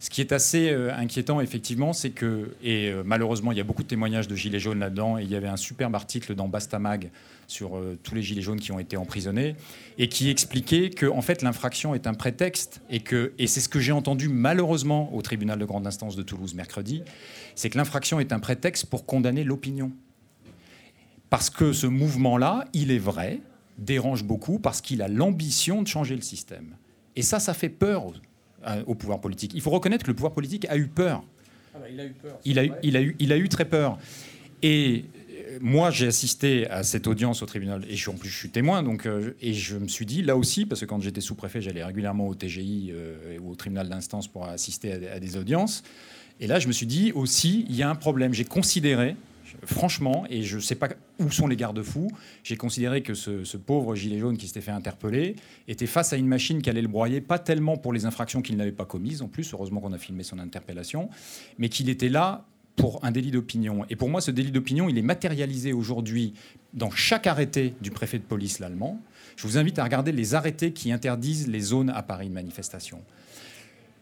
Ce qui est assez inquiétant, effectivement, c'est que, et malheureusement, il y a beaucoup de témoignages de gilets jaunes là-dedans, et il y avait un superbe article dans Bastamag sur euh, tous les gilets jaunes qui ont été emprisonnés, et qui expliquait que en fait l'infraction est un prétexte, et que et c'est ce que j'ai entendu malheureusement au tribunal de grande instance de Toulouse mercredi, c'est que l'infraction est un prétexte pour condamner l'opinion, parce que ce mouvement-là, il est vrai, dérange beaucoup parce qu'il a l'ambition de changer le système, et ça, ça fait peur au, pouvoir politique. Il faut reconnaître que le pouvoir politique a eu peur. Ah bah, il a eu peur. Il a, il, a eu, il a eu très peur. Et moi, j'ai assisté à cette audience au tribunal, et je, en plus, je suis témoin, donc, et je me suis dit, là aussi, parce que quand j'étais sous-préfet, j'allais régulièrement au TGI ou au tribunal d'instance pour assister à, des audiences. Et là, je me suis dit aussi, il y a un problème. J'ai considéré, franchement, et je ne sais pas où sont les garde-fous, j'ai considéré que ce, pauvre gilet jaune qui s'était fait interpeller était face à une machine qui allait le broyer, pas tellement pour les infractions qu'il n'avait pas commises, en plus, heureusement qu'on a filmé son interpellation, mais qu'il était là pour un délit d'opinion. Et pour moi, ce délit d'opinion, il est matérialisé aujourd'hui dans chaque arrêté du préfet de police l'allemand. Je vous invite à regarder les arrêtés qui interdisent les zones à Paris de manifestation.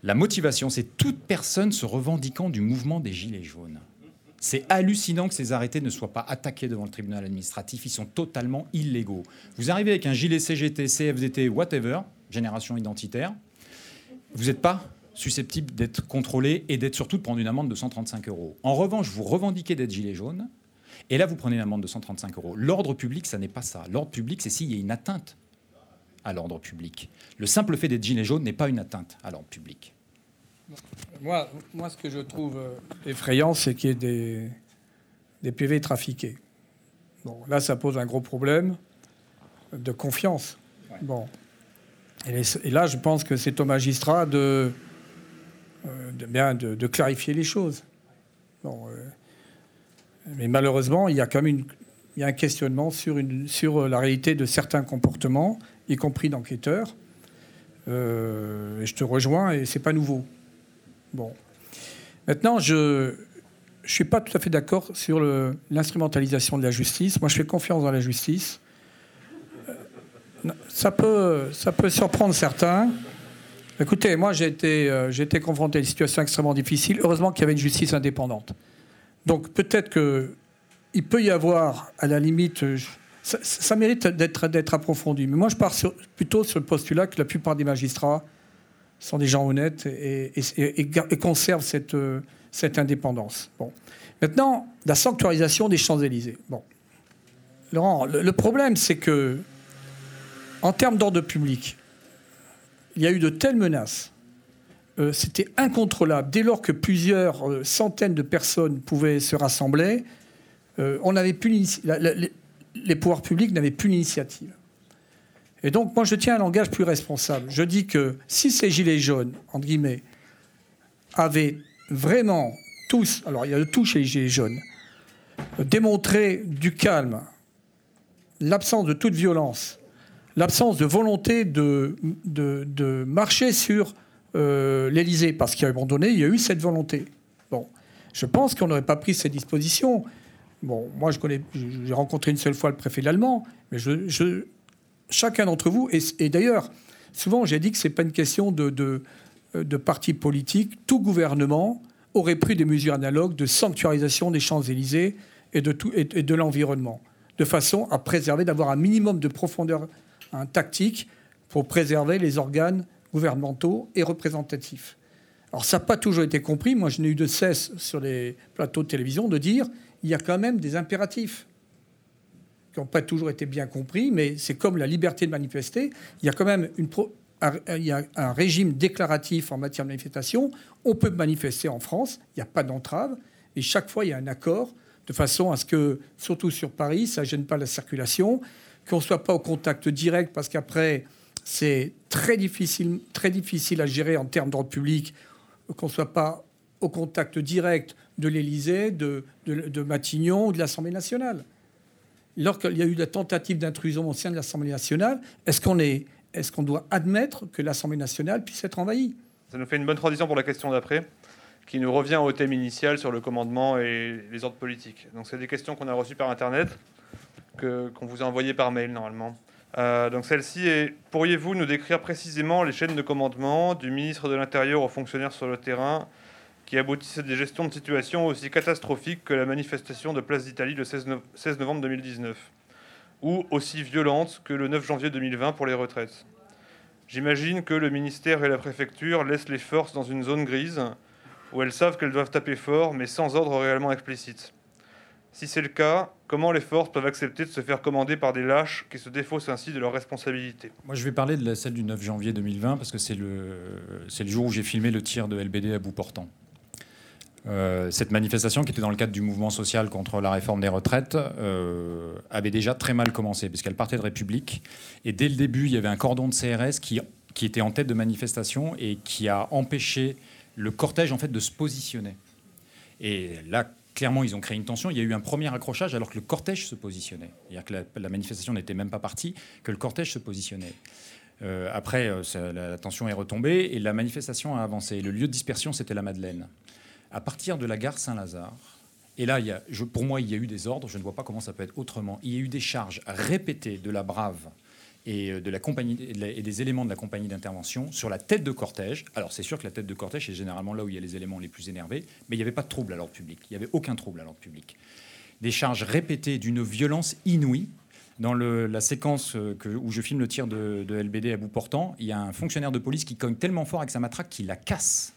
La motivation, c'est toute personne se revendiquant du mouvement des Gilets jaunes. C'est hallucinant que ces arrêtés ne soient pas attaqués devant le tribunal administratif. Ils sont totalement illégaux. Vous arrivez avec un gilet CGT, CFDT, whatever, génération identitaire, vous n'êtes pas susceptible d'être contrôlé et d'être surtout de prendre une amende de 135 euros. En revanche, vous revendiquez d'être gilet jaune, et là, vous prenez une amende de 135 euros. L'ordre public, ça n'est pas ça. L'ordre public, c'est s'il y a une atteinte à l'ordre public. Le simple fait d'être gilet jaune n'est pas une atteinte à l'ordre public. Moi, moi, ce que je trouve euh, effrayant, c'est qu'il y ait des, des PV trafiqués. Bon, là, ça pose un gros problème de confiance. Bon. Et, là, je pense que c'est au magistrat de, de bien de, clarifier les choses. Bon, euh, mais malheureusement, il y a quand même un questionnement sur, sur la réalité de certains comportements, y compris d'enquêteurs. et je te rejoins, et c'est pas nouveau. Bon. Maintenant, je ne suis pas tout à fait d'accord sur l'instrumentalisation de la justice. Moi, je fais confiance dans la justice. Euh, ça peut, ça peut surprendre certains. Écoutez, moi, j'ai été, euh, j'ai été confronté à une situation extrêmement difficile. Heureusement qu'il y avait une justice indépendante. Donc, peut-être qu'il peut y avoir, à la limite, ça, mérite d'être, approfondi. Mais moi, je pars plutôt sur le postulat que la plupart des magistrats sont des gens honnêtes et, conservent cette, euh, cette indépendance. Bon. Maintenant, la sanctuarisation des Champs-Élysées. Bon. Laurent, le, problème, c'est que, en termes d'ordre public, il y a eu de telles menaces. Euh, c'était incontrôlable. Dès lors que plusieurs euh, centaines de personnes pouvaient se rassembler, plus les pouvoirs publics n'avaient plus l'initiative. Et donc, moi, je tiens un langage plus responsable. Je dis que si ces gilets jaunes, entre guillemets, avaient vraiment tous, alors il y a tout chez les gilets jaunes, démontré du calme, l'absence de toute violence, l'absence de volonté de, de, marcher sur euh, l'Élysée, parce qu'à un moment donné, il y a eu cette volonté. Bon, je pense qu'on n'aurait pas pris ces dispositions. Bon, moi, je j'ai rencontré une seule fois le préfet allemand, mais je, chacun d'entre vous, et, d'ailleurs, souvent j'ai dit que ce n'est pas une question de, de, de parti politique, tout gouvernement aurait pris des mesures analogues de sanctuarisation des Champs-Élysées et de, et, de l'environnement, de façon à préserver, d'avoir un minimum de profondeur un tactique pour préserver les organes gouvernementaux et représentatifs. Alors ça n'a pas toujours été compris. Moi, je n'ai eu de cesse sur les plateaux de télévision de dire il y a quand même des impératifs qui n'ont pas toujours été bien compris, mais c'est comme la liberté de manifester. Il y a quand même un régime déclaratif en matière de manifestation. On peut manifester en France, il n'y a pas d'entrave, et chaque fois il y a un accord de façon à ce que, surtout sur Paris, ça ne gêne pas la circulation, qu'on ne soit pas au contact direct, parce qu'après, c'est très difficile, à gérer en termes d'ordre public, qu'on ne soit pas au contact direct de l'Élysée, de, Matignon ou de l'Assemblée nationale. Lorsqu'il y a eu la tentative d'intrusion au sein de l'Assemblée nationale, est-ce qu'on qu'on doit admettre que l'Assemblée nationale puisse être envahie? Ça nous fait une bonne transition pour la question d'après, qui nous revient au thème initial sur le commandement et les ordres politiques. Donc, c'est des questions qu'on a reçues par Internet, qu'on vous a envoyées par mail normalement. Euh, donc celle-ci est pourriez-vous nous décrire précisément les chaînes de commandement du ministre de l'Intérieur aux fonctionnaires sur le terrain qui aboutissent à des gestions de situation aussi catastrophiques que la manifestation de Place d'Italie le 16, novembre 2019, ou aussi violentes que le 9 janvier 2020 pour les retraites? J'imagine que le ministère et la préfecture laissent les forces dans une zone grise, où elles savent qu'elles doivent taper fort, mais sans ordre réellement explicite. Si c'est le cas, comment les forces peuvent accepter de se faire commander par des lâches qui se défaussent ainsi de leurs responsabilités Moi, je vais parler de la celle du 9 janvier 2020 parce que c'est le, c'est le jour où j'ai filmé le tir de LBD à bout portant. Euh, cette manifestation, qui était dans le cadre du mouvement social contre la réforme des retraites, euh, avait déjà très mal commencé, puisqu'elle partait de République. Et dès le début, il y avait un cordon de CRS qui, qui était en tête de manifestation et qui a empêché le cortège en fait, de se positionner. Et là, clairement, ils ont créé une tension. Il y a eu un premier accrochage alors que le cortège se positionnait. C'est-à-dire que la, manifestation n'était même pas partie, que le cortège se positionnait. Euh, après, la tension est retombée et la manifestation a avancé. Le lieu de dispersion, c'était la Madeleine à partir de la gare Saint-Lazare. Et là, pour moi, il y a eu des ordres. Je ne vois pas comment ça peut être autrement. Il y a eu des charges répétées de la Brave et, euh, et des éléments de la compagnie d'intervention sur la tête de cortège. Alors, c'est sûr que la tête de cortège est généralement là où il y a les éléments les plus énervés, mais il n'y avait pas de trouble à l'ordre public. Il n'y avait aucun trouble à l'ordre public. Des charges répétées d'une violence inouïe. Dans la séquence euh, où je filme le tir de, de LBD à bout portant, il y a un fonctionnaire de police qui cogne tellement fort avec sa matraque qu'il la casse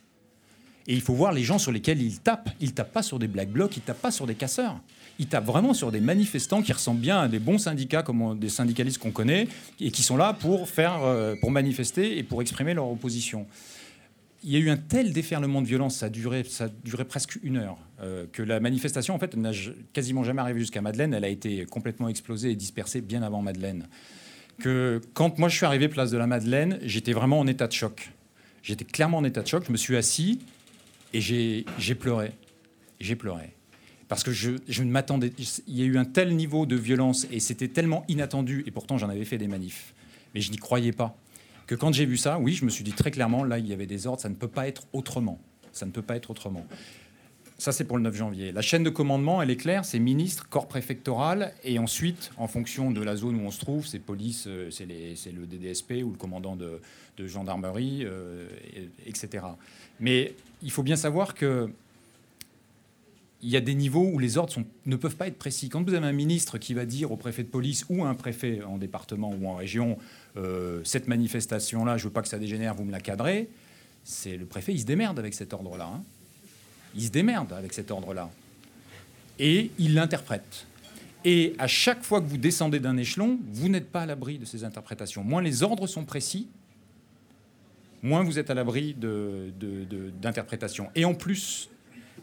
et il faut voir les gens sur lesquels il tape. Il tape pas sur des black blocs, il tape pas sur des casseurs. Il tape vraiment sur des manifestants qui ressemblent bien à des bons syndicats, comme des syndicalistes qu'on connaît, et qui sont là pour faire, euh, pour manifester et pour exprimer leur opposition. Il y a eu un tel déferlement de violence, ça a duré, ça a presque une heure, euh, que la manifestation, en fait, n'a quasiment jamais arrivé jusqu'à Madeleine. Elle a été complètement explosée et dispersée bien avant Madeleine. Que quand moi je suis arrivé place de la Madeleine, j'étais vraiment en état de choc. J'étais clairement en état de choc. Je me suis assis, et j'ai pleuré. J'ai pleuré. Parce que je, ne m'attendais. Il y a eu un tel niveau de violence et c'était tellement inattendu. Et pourtant, j'en avais fait des manifs. Mais je n'y croyais pas. Que quand j'ai vu ça, oui, je me suis dit très clairement là, il y avait des ordres. Ça ne peut pas être autrement. Ça ne peut pas être autrement. Ça, c'est pour le 9 janvier. La chaîne de commandement, elle est claire c'est ministre, corps préfectoral, et ensuite, en fonction de la zone où on se trouve, c'est police, euh, c'est le DDSP ou le commandant de, gendarmerie, euh, etc. Mais il faut bien savoir que il y a des niveaux où les ordres ne peuvent pas être précis. Quand vous avez un ministre qui va dire au préfet de police ou un préfet en département ou en région, euh, cette manifestation-là, je veux pas que ça dégénère, vous me la cadrez, c'est le préfet, il se démerde avec cet ordre-là. Hein. Il se démerde avec cet ordre-là. Et il l'interprète. Et à chaque fois que vous descendez d'un échelon, vous n'êtes pas à l'abri de ces interprétations. Moins les ordres sont précis, moins vous êtes à l'abri d'interprétations. Et en plus,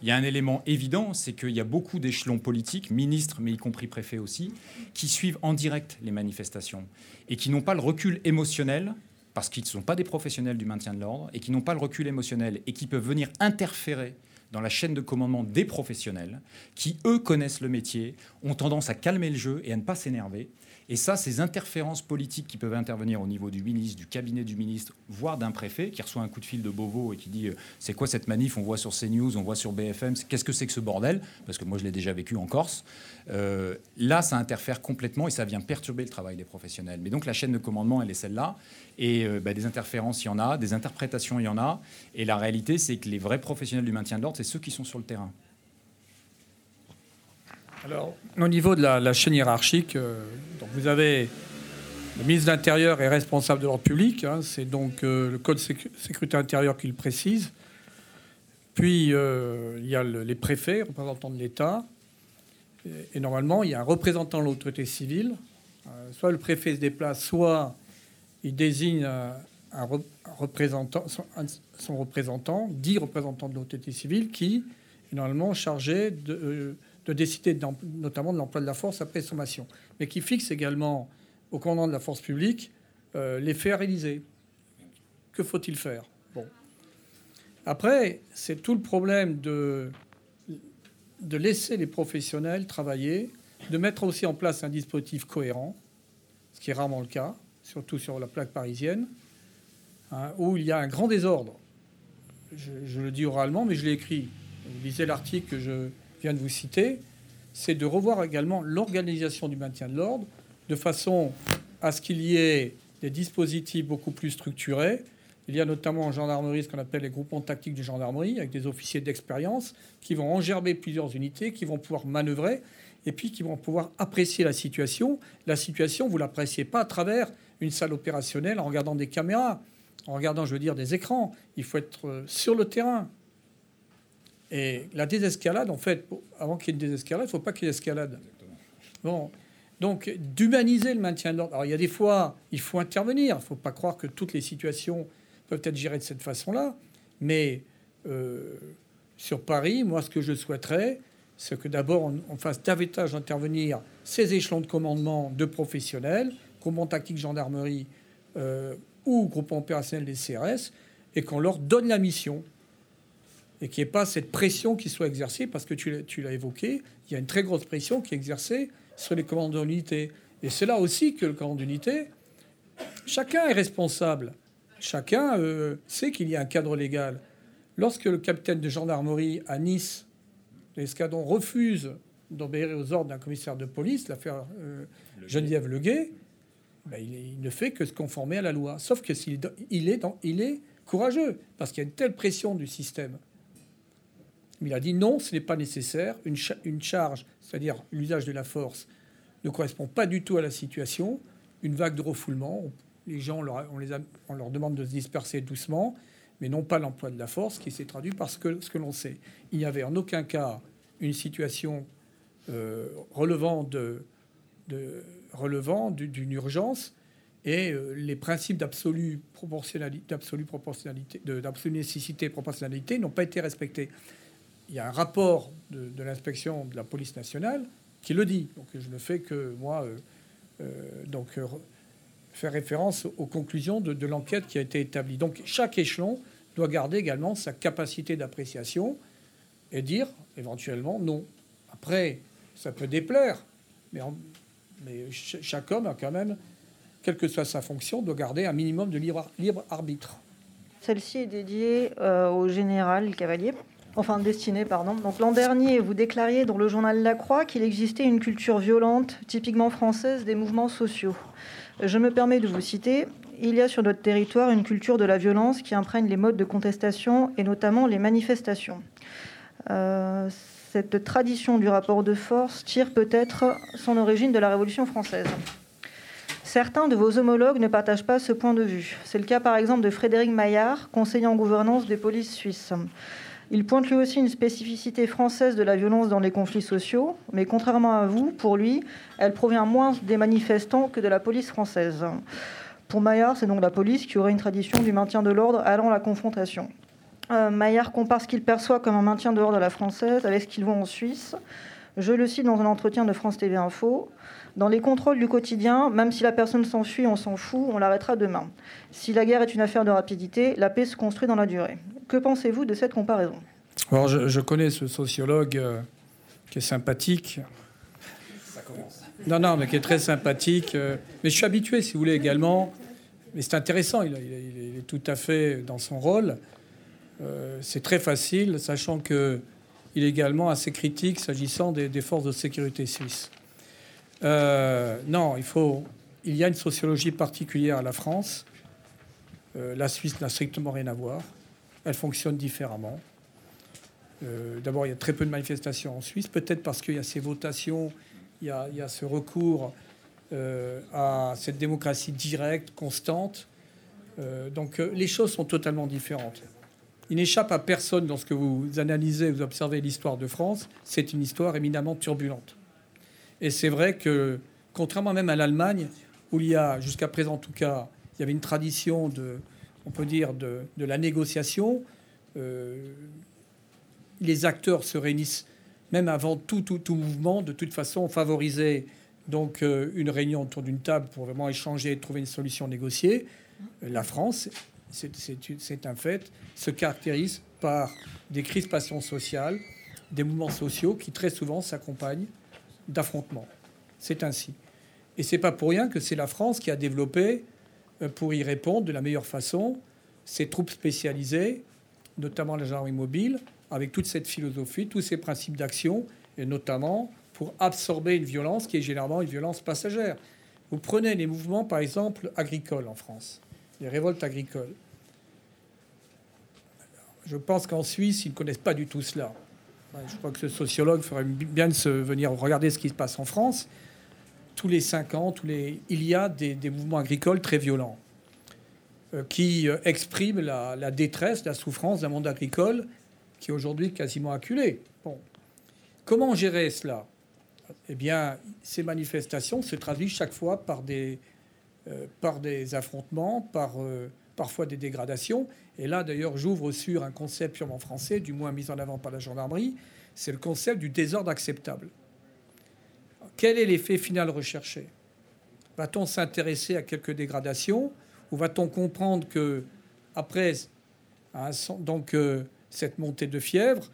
il y a un élément évident, c'est qu'il y a beaucoup d'échelons politiques, ministres, mais y compris préfets aussi, qui suivent en direct les manifestations et qui n'ont pas le recul émotionnel, parce qu'ils ne sont pas des professionnels du maintien de l'ordre, et qui n'ont pas le recul émotionnel et qui peuvent venir interférer dans la chaîne de commandement des professionnels qui, eux, connaissent le métier, ont tendance à calmer le jeu et à ne pas s'énerver. Et ça, ces interférences politiques qui peuvent intervenir au niveau du ministre, du cabinet du ministre, voire d'un préfet qui reçoit un coup de fil de Beauvau et qui dit euh, c'est quoi cette manif? On voit sur CNews, on voit sur BFM, qu'est-ce que c'est que ce bordel? Parce que moi, je l'ai déjà vécu en Corse. Euh, là, ça interfère complètement et ça vient perturber le travail des professionnels. Mais donc la chaîne de commandement, elle est celle-là. Et euh, bah, des interférences, il y en a, des interprétations, il y en a. Et la réalité, c'est que les vrais professionnels du maintien de l'ordre, c'est ceux qui sont sur le terrain. Alors, au niveau de la, chaîne hiérarchique, euh, donc vous avez le ministre de l'Intérieur est responsable de l'ordre public, hein, c'est donc euh, le Code sécurité intérieure qui le précise. Puis il y a les préfets, représentants de l'État. Et, normalement, il y a un représentant de l'autorité civile. soit le préfet se déplace, soit il désigne un, représentant, son, représentant, dix représentants de l'autorité civile, qui est normalement chargé de, euh, décider notamment de l'emploi de la force après sommation, mais qui fixe également au commandant de la force publique euh, les faits à réaliser. Que faut-il faire? Bon. Après, c'est tout le problème de, de laisser les professionnels travailler, de mettre aussi en place un dispositif cohérent, ce qui est rarement le cas surtout sur la plaque parisienne, hein, où il y a un grand désordre. Je, le dis oralement, mais je l'ai écrit. Vous lisez l'article que je viens de vous citer. C'est de revoir également l'organisation du maintien de l'ordre de façon à ce qu'il y ait des dispositifs beaucoup plus structurés. Il y a notamment en gendarmerie ce qu'on appelle les groupements tactiques de gendarmerie, avec des officiers d'expérience qui vont engerber plusieurs unités, qui vont pouvoir manœuvrer et puis qui vont pouvoir apprécier la situation. La situation, vous l'appréciez pas à travers une salle opérationnelle en regardant des caméras, en regardant, je veux dire, des écrans. Il faut être euh, sur le terrain. Et la désescalade, en fait, avant qu'il y ait une désescalade, il ne faut pas qu'il y ait escalade. Bon. Donc, d'humaniser le maintien de l'ordre. Alors, il y a des fois, il faut intervenir. Il ne faut pas croire que toutes les situations peuvent être gérées de cette façon-là. Mais euh, sur Paris, moi, ce que je souhaiterais, c'est que d'abord on, fasse davantage intervenir ces échelons de commandement de professionnels, commandement tactique gendarmerie euh, ou groupement opérationnel des CRS, et qu'on leur donne la mission. Et qu'il n'y ait pas cette pression qui soit exercée, parce que tu l'as évoqué, il y a une très grosse pression qui est exercée sur les commandants d'unité. Et c'est là aussi que le commandant d'unité, chacun est responsable. Chacun euh, sait qu'il y a un cadre légal. Lorsque le capitaine de gendarmerie à Nice, l'escadron, refuse d'obéir aux ordres d'un commissaire de police, l'affaire euh, Geneviève Leguet, ben, il, ne fait que se conformer à la loi. Sauf que s'il il est, il est courageux, parce qu'il y a une telle pression du système. Il a dit non, ce n'est pas nécessaire. Une, charge, c'est-à-dire l'usage de la force, ne correspond pas du tout à la situation. Une vague de refoulement, les gens, on leur, demande de se disperser doucement, mais non pas l'emploi de la force, qui s'est traduit par ce que, ce que l'on sait. Il n'y avait en aucun cas une situation euh, relevant de, relevant d'une urgence et euh, les principes d'absolue proportionnalité, d'absolue d'absolue nécessité et proportionnalité n'ont pas été respectés. Il y a un rapport de, l'inspection de la police nationale qui le dit. Donc je ne fais que moi euh, donc faire référence aux conclusions de, l'enquête qui a été établie. Donc chaque échelon doit garder également sa capacité d'appréciation et dire éventuellement non. Après, ça peut déplaire, mais, mais chaque homme a quand même, quelle que soit sa fonction, doit garder un minimum de libre, libre arbitre. Celle-ci est dédiée euh, au général Cavalier. Enfin, destinée, pardon. Donc l'an dernier, vous déclariez dans le journal La Croix qu'il existait une culture violente, typiquement française, des mouvements sociaux. Je me permets de vous citer. Il y a sur notre territoire une culture de la violence qui imprègne les modes de contestation et notamment les manifestations. Euh, cette tradition du rapport de force tire peut-être son origine de la Révolution française. Certains de vos homologues ne partagent pas ce point de vue. C'est le cas par exemple de Frédéric Maillard, conseiller en gouvernance des polices suisses. Il pointe lui aussi une spécificité française de la violence dans les conflits sociaux, mais contrairement à vous, pour lui, elle provient moins des manifestants que de la police française. Pour Maillard, c'est donc la police qui aurait une tradition du maintien de l'ordre allant à la confrontation. Euh, Maillard compare ce qu'il perçoit comme un maintien de l'ordre à la française avec ce qu'ils voit en Suisse. Je le cite dans un entretien de France TV Info. Dans les contrôles du quotidien, même si la personne s'enfuit, on s'en fout, on l'arrêtera demain. Si la guerre est une affaire de rapidité, la paix se construit dans la durée. Que pensez-vous de cette comparaison? Alors, je, connais ce sociologue euh, qui est sympathique. Ça commence. Non, non, mais qui est très sympathique. Euh, mais je suis habitué, si vous voulez, également. Mais c'est intéressant, il, est tout à fait dans son rôle. Euh, c'est très facile, sachant qu'il est également assez critique s'agissant des, forces de sécurité suisses. non, il faut. Il y a une sociologie particulière à la France. la Suisse n'a strictement rien à voir elle fonctionne différemment. Euh, d'abord, il y a très peu de manifestations en Suisse, peut-être parce qu'il y a ces votations, il y a, ce recours euh, à cette démocratie directe, constante. Euh, donc les choses sont totalement différentes. Il n'échappe à personne dans ce que vous analysez, vous observez l'histoire de France, c'est une histoire éminemment turbulente. Et c'est vrai que, contrairement même à l'Allemagne, où il y a, jusqu'à présent en tout cas, il y avait une tradition de, on peut dire, de, la négociation. Euh, les acteurs se réunissent même avant tout, tout, mouvement, de toute façon, favoriser donc euh, une réunion autour d'une table pour vraiment échanger et trouver une solution négociée. La France, c'est un fait, se caractérise par des crispations sociales, des mouvements sociaux qui très souvent s'accompagnent d'affrontements. C'est ainsi. Et c'est pas pour rien que c'est la France qui a développé euh, pour y répondre de la meilleure façon. Ces troupes spécialisées, notamment la gendarmerie mobile, avec toute cette philosophie, tous ces principes d'action, et notamment pour absorber une violence qui est généralement une violence passagère. Vous prenez les mouvements, par exemple, agricoles en France, les révoltes agricoles. Je pense qu'en Suisse, ils ne connaissent pas du tout cela. Je crois que ce sociologue ferait bien de se venir regarder ce qui se passe en France tous les cinq ans, tous les... il y a des, mouvements agricoles très violents euh, qui euh, expriment la, détresse, la souffrance d'un monde agricole qui est aujourd'hui quasiment acculé. Bon. Comment gérer cela? Eh bien, ces manifestations se traduisent chaque fois par des, par des affrontements, par parfois des dégradations. Et là, d'ailleurs, j'ouvre sur un concept purement français, du moins mis en avant par la gendarmerie, c'est le concept du désordre acceptable. Quel est l'effet final recherché? Va-t-on s'intéresser à quelques dégradations ou va-t-on comprendre que après donc, euh, cette montée de fièvre,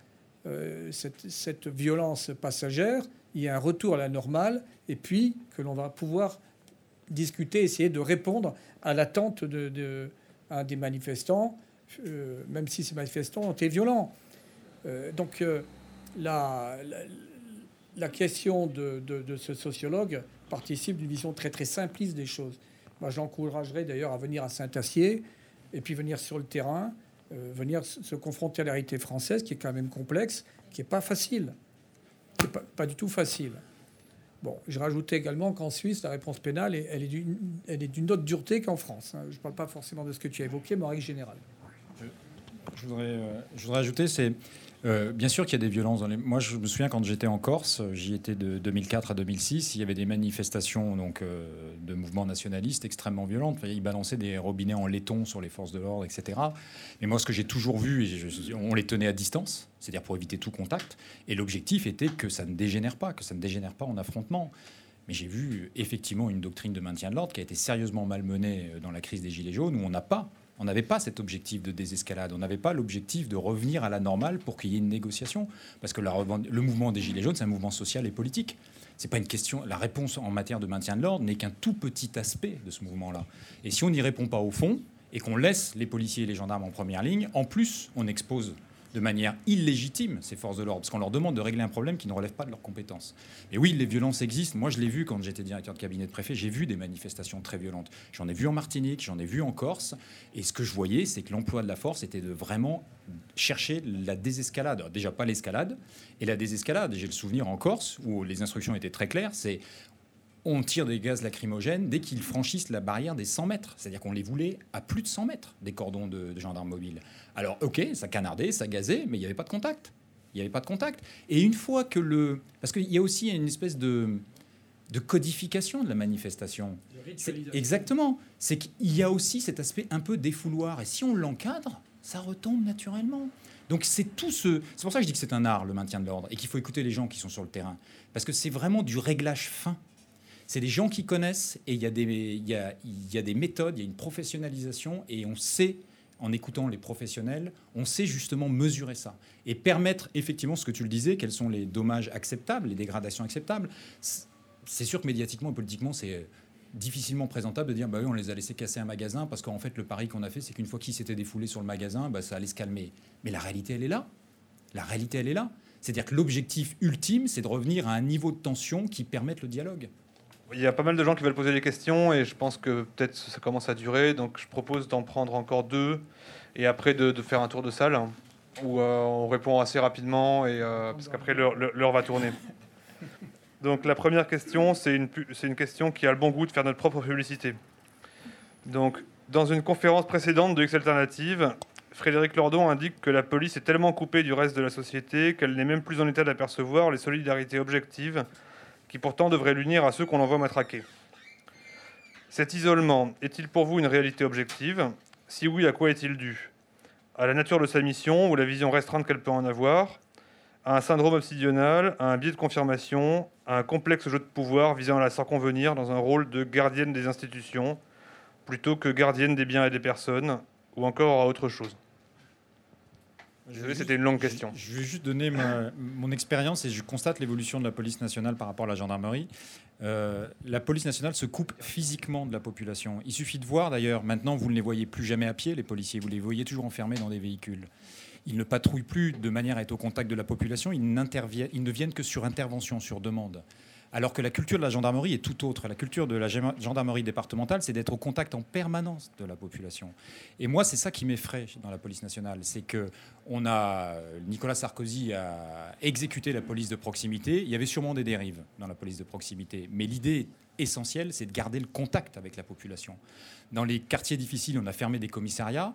euh, cette, cette, violence passagère, il y a un retour à la normale et puis que l'on va pouvoir discuter, essayer de répondre à l'attente de, des manifestants, euh, même si ces manifestants ont été violents. Euh, donc euh, la, question de, ce sociologue participe d'une vision très très simpliste des choses. Moi, j'encouragerais d'ailleurs à venir à Saint-Acier et puis venir sur le terrain, venir se confronter à la réalité française qui est quand même complexe, qui n'est pas facile, qui n'est pas du tout facile. Bon, je rajoutais également qu'en Suisse, la réponse pénale, elle est d'une autre dureté qu'en France. Hein. Je ne parle pas forcément de ce que tu as évoqué, mais en règle générale. Je, voudrais, euh, je voudrais ajouter, c'est euh, bien sûr qu'il y a des violences. Moi, je me souviens quand j'étais en Corse, j'y étais de 2004 à 2006, il y avait des manifestations donc, euh, de mouvements nationalistes extrêmement violentes. Ils balançaient des robinets en laiton sur les forces de l'ordre, etc. Mais moi, ce que j'ai toujours vu, on les tenait à distance, c'est-à-dire pour éviter tout contact. Et l'objectif était que ça ne dégénère pas, que ça ne dégénère pas en affrontement. Mais j'ai vu effectivement une doctrine de maintien de l'ordre qui a été sérieusement malmenée dans la crise des Gilets jaunes, où on n'a pas on n'avait pas cet objectif de désescalade, on n'avait pas l'objectif de revenir à la normale pour qu'il y ait une négociation. Parce que le mouvement des Gilets jaunes, c'est un mouvement social et politique. C'est pas une question. La réponse en matière de maintien de l'ordre n'est qu'un tout petit aspect de ce mouvement-là. Et si on n'y répond pas au fond et qu'on laisse les policiers et les gendarmes en première ligne, en plus, on expose de manière illégitime ces forces de l'ordre, parce qu'on leur demande de régler un problème qui ne relève pas de leurs compétences. Et oui, les violences existent. Moi, je l'ai vu quand j'étais directeur de cabinet de préfet, j'ai vu des manifestations très violentes. J'en ai vu en Martinique, j'en ai vu en Corse, et ce que je voyais, c'est que l'emploi de la force était de vraiment chercher la désescalade. Déjà pas l'escalade, et la désescalade. J'ai le souvenir en Corse, où les instructions étaient très claires, c'est on tire des gaz lacrymogènes dès qu'ils franchissent la barrière des 100 mètres. C'est-à-dire qu'on les voulait à plus de 100 mètres des cordons de, gendarmes mobiles. Alors, ok, ça canardait, ça gazait, mais il n'y avait pas de contact. Il n'y avait pas de contact. Et une fois que le. Parce qu'il y a aussi une espèce de, de codification de la manifestation. Exactement. C'est qu'il y a aussi cet aspect un peu défouloir. Et si on l'encadre, ça retombe naturellement. Donc c'est tout ce. C'est pour ça que je dis que c'est un art, le maintien de l'ordre, et qu'il faut écouter les gens qui sont sur le terrain. Parce que c'est vraiment du réglage fin. C'est des gens qui connaissent et il y, a des, méthodes, il y a une professionnalisation et on sait, en écoutant les professionnels, on sait justement mesurer ça et permettre effectivement ce que tu le disais, quels sont les dommages acceptables, les dégradations acceptables. C'est sûr que médiatiquement et politiquement, c'est difficilement présentable de dire bah oui, on les a laissés casser un magasin parce qu'en fait le pari qu'on a fait c'est qu'une fois qu'ils s'étaient défoulés sur le magasin bah, ça allait se calmer. Mais la réalité elle est là. La réalité elle est là. C'est-à-dire que l'objectif ultime c'est de revenir à un niveau de tension qui permette le dialogue il y a pas mal de gens qui veulent poser des questions et je pense que peut-être ça commence à durer. Donc je propose d'en prendre encore deux et après de, faire un tour de salle où euh, on répond assez rapidement et euh, parce qu'après l'heure va tourner. Donc la première question, c'est une, une question qui a le bon goût de faire notre propre publicité. Donc dans une conférence précédente de X Alternative, Frédéric Lordon indique que la police est tellement coupée du reste de la société qu'elle n'est même plus en état d'apercevoir les solidarités objectives qui pourtant devrait l'unir à ceux qu'on envoie matraquer. Cet isolement est-il pour vous une réalité objective? Si oui, à quoi est-il dû? À la nature de sa mission ou la vision restreinte qu'elle peut en avoir? À un syndrome obsidional À un biais de confirmation À un complexe jeu de pouvoir visant à la circonvenir dans un rôle de gardienne des institutions plutôt que gardienne des biens et des personnes Ou encore à autre chose? C'était une longue question. Je, vais juste donner mon expérience et je constate l'évolution de la police nationale par rapport à la gendarmerie. Euh, la police nationale se coupe physiquement de la population. Il suffit de voir d'ailleurs, maintenant vous ne les voyez plus jamais à pied, les policiers, vous les voyez toujours enfermés dans des véhicules. Ils ne patrouillent plus de manière à être au contact de la population, ils, ils ne viennent que sur intervention, sur demande. Alors que la culture de la gendarmerie est tout autre. La culture de la gendarmerie départementale, c'est d'être au contact en permanence de la population. Et moi, c'est ça qui m'effraie dans la police nationale, c'est que on a Nicolas Sarkozy a exécuté la police de proximité. Il y avait sûrement des dérives dans la police de proximité, mais l'idée essentielle, c'est de garder le contact avec la population. Dans les quartiers difficiles, on a fermé des commissariats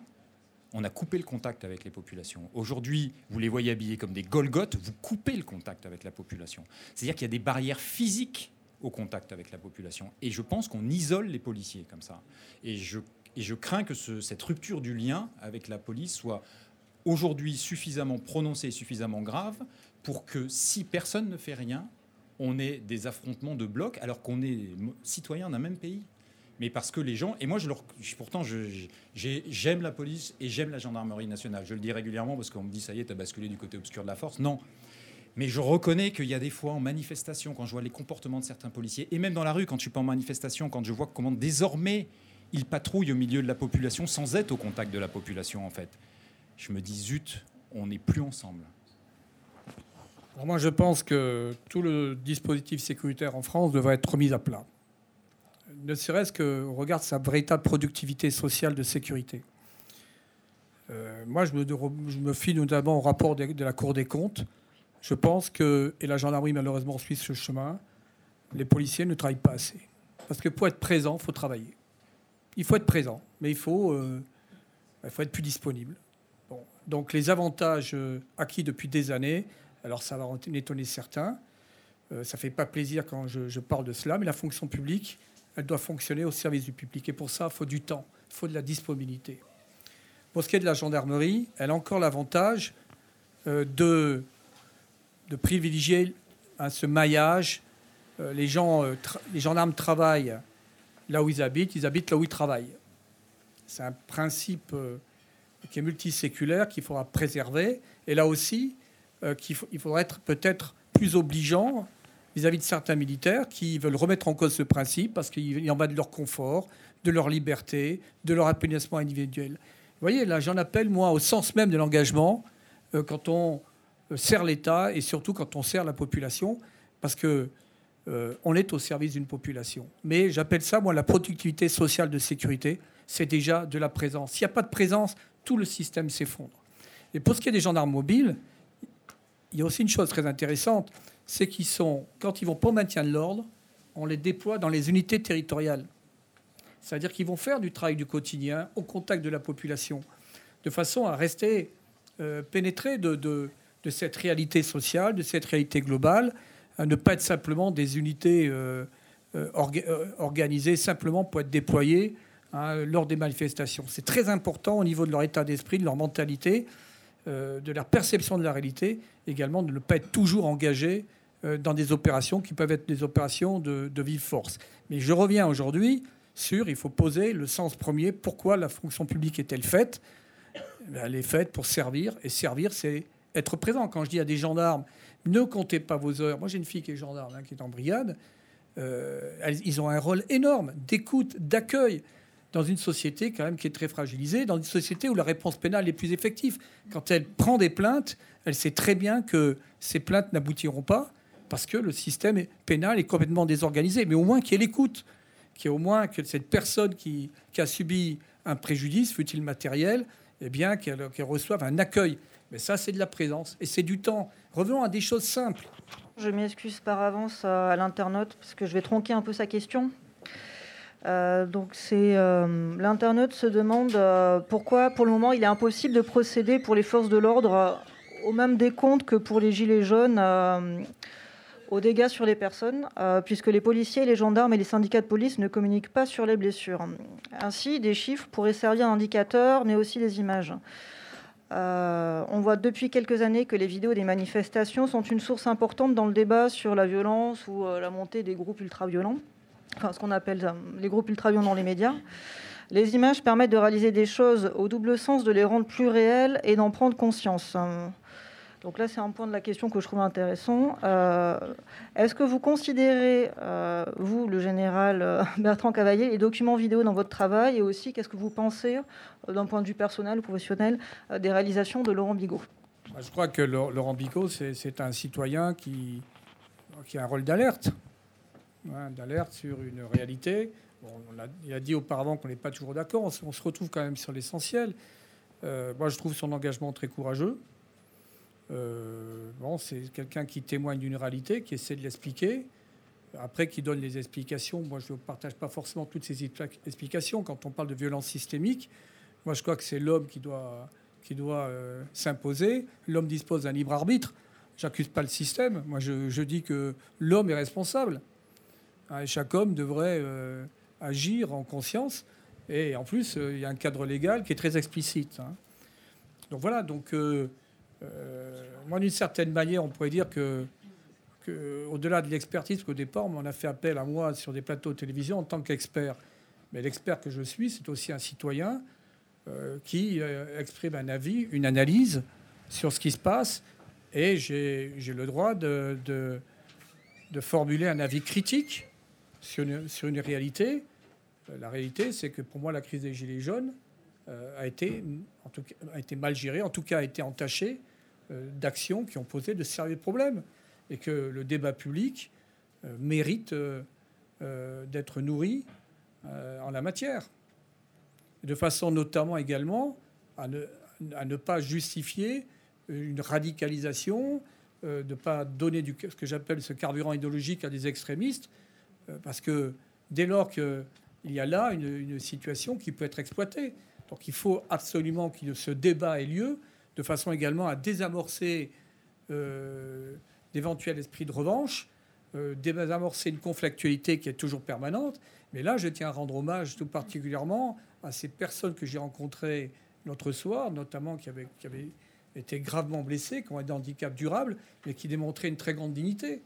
on a coupé le contact avec les populations. Aujourd'hui, vous les voyez habillés comme des Golgotes, vous coupez le contact avec la population. C'est-à-dire qu'il y a des barrières physiques au contact avec la population. Et je pense qu'on isole les policiers comme ça. Et je crains que cette rupture du lien avec la police soit aujourd'hui suffisamment prononcée suffisamment grave pour que si personne ne fait rien, on ait des affrontements de blocs alors qu'on est citoyen d'un même pays. Mais parce que les gens, et moi je pourtant j'aime la police et j'aime la gendarmerie nationale. Je le dis régulièrement parce qu'on me dit ça y est, t'as basculé du côté obscur de la force. Non, mais je reconnais qu'il y a des fois en manifestation, quand je vois les comportements de certains policiers, et même dans la rue, quand je suis pas en manifestation, quand je vois comment désormais ils patrouillent au milieu de la population sans être au contact de la population, en fait, je me dis zut, on n'est plus ensemble. moi, je pense que tout le dispositif sécuritaire en France devrait être remis à plat. Ne serait-ce qu'on regarde sa véritable productivité sociale de sécurité. Euh, moi, je me, fie notamment au rapport de la Cour des comptes je pense que, et la gendarmerie malheureusement suit ce chemin, les policiers ne travaillent pas assez. Parce que pour être présent, il faut travailler. Il faut être présent, mais il faut, euh, être plus disponible. Donc les avantages euh, acquis depuis des années, alors ça va étonner certains, ça ne fait pas plaisir quand je, parle de cela, mais la fonction publique, elle doit fonctionner au service du public. Et pour ça, il faut du temps, il faut de la disponibilité. Pour ce qui est de la gendarmerie, elle a encore l'avantage de de privilégier à ce maillage. Euh, les, gens, euh, les gendarmes travaillent là où ils habitent, ils habitent là où ils travaillent. C'est un principe euh, qui est multiséculaire qu'il faudra préserver. Et là aussi, qu'il il faudra être peut-être plus obligeant vis-à-vis de certains militaires qui veulent remettre en cause ce principe parce qu'il en va de leur confort, de leur liberté, de leur apénissement individuel. Vous voyez, là, j'en appelle, moi, au sens même de l'engagement, quand on euh, sert l'État et surtout quand on sert la population, parce que euh, on est au service d'une population. Mais j'appelle ça, moi, la productivité sociale de sécurité. C'est déjà de la présence. S'il n'y a pas de présence, tout le système s'effondre. Et pour ce qui est des gendarmes mobiles, il y a aussi une chose très intéressante, c'est qu'ils sont, quand ils vont pour maintien de l'ordre, on les déploie dans les unités territoriales. C'est-à-dire qu'ils vont faire du travail du quotidien au contact de la population, de façon à rester euh, pénétrés de, cette réalité sociale, de cette réalité globale, à ne pas être simplement des unités euh, euh, organisées simplement pour être déployées hein, lors des manifestations. C'est très important au niveau de leur état d'esprit, de leur mentalité, de leur perception de la réalité, également de ne pas être toujours engagés dans des opérations qui peuvent être des opérations de, vive force. Mais je reviens aujourd'hui sur, il faut poser le sens premier, pourquoi la fonction publique est-elle faite? Elle est faite pour servir, et servir, c'est être présent. Quand je dis à des gendarmes, ne comptez pas vos heures. Moi, j'ai une fille qui est gendarme, hein, qui est en brigade. Euh, ils ont un rôle énorme d'écoute, d'accueil dans une société quand même qui est très fragilisée, dans une société où la réponse pénale est plus effective. Quand elle prend des plaintes, elle sait très bien que ces plaintes n'aboutiront pas parce que le système pénal est complètement désorganisé. Mais au moins ait l'écoute, qu'il au moins que cette personne qui, a subi un préjudice, fut-il matériel, eh bien qu'elle reçoive un accueil. Mais ça, c'est de la présence et c'est du temps. Revenons à des choses simples. Je m'excuse par avance à l'internaute parce que je vais tronquer un peu sa question. Euh, donc c'est euh, l'internaute se demande euh, pourquoi pour le moment il est impossible de procéder pour les forces de l'ordre au même décompte que pour les gilets jaunes aux dégâts sur les personnes, puisque les policiers, les gendarmes et les syndicats de police ne communiquent pas sur les blessures. Ainsi, des chiffres pourraient servir d'indicateur, mais aussi des images. On voit depuis quelques années que les vidéos des manifestations sont une source importante dans le débat sur la violence ou la montée des groupes ultra-violents, ce qu'on appelle euh, les groupes ultra-violents dans les médias. Les images permettent de réaliser des choses au double sens, de les rendre plus réelles et d'en prendre conscience. Donc là, c'est un point de la question que je trouve intéressant. Euh, est-ce que vous considérez, euh, vous, le général euh, Bertrand Cavalier, les documents vidéo dans votre travail Et aussi, qu'est-ce que vous pensez, d'un point de vue personnel ou professionnel, des réalisations de Laurent Bigot? Je crois que Laurent Bigot, c'est un citoyen qui, a un rôle d'alerte, hein, d'alerte sur une réalité. on a, il a dit auparavant qu'on n'est pas toujours d'accord, on, se retrouve quand même sur l'essentiel. moi, je trouve son engagement très courageux. Euh, bon, c'est quelqu'un qui témoigne d'une réalité, qui essaie de l'expliquer. Après, qui donne les explications. Moi, je ne partage pas forcément toutes ces explications. Quand on parle de violence systémique, moi, je crois que c'est l'homme qui doit, qui doit euh, s'imposer. L'homme dispose d'un libre arbitre. J'accuse pas le système. Moi, je, dis que l'homme est responsable. Hein, chaque homme devrait euh, agir en conscience Et en plus, il y a un cadre légal qui est très explicite. Hein. Donc voilà, donc moi d'une certaine manière, on pourrait dire que, au-delà de l'expertise, qu'au départ, on a fait appel à moi sur des plateaux de télévision en tant qu'expert. Mais l'expert que je suis, c'est aussi un citoyen qui exprime un avis, une analyse sur ce qui se passe et j'ai le droit de, formuler un avis critique sur une, réalité. Euh, la réalité, c'est que pour moi, la crise des Gilets jaunes euh, a, été, mal gérée, en tout cas a été entachée euh, d'actions qui ont posé de sérieux problèmes, et que le débat public mérite d'être nourri en la matière. De façon notamment également à ne, pas justifier une radicalisation, de ne pas donner ce que j'appelle ce carburant idéologique à des extrémistes, parce que dès lors qu'il y a là une, situation qui peut être exploitée, donc il faut absolument que ce débat ait lieu, de façon également à désamorcer euh, d'éventuels esprits de revanche, désamorcer une conflictualité qui est toujours permanente. Mais là, je tiens à rendre hommage tout particulièrement à ces personnes que j'ai rencontrées l'autre soir, notamment qui avaient, qui avaient étaient gravement blessés, qui ont des handicaps durables, mais qui démontraient une très grande dignité.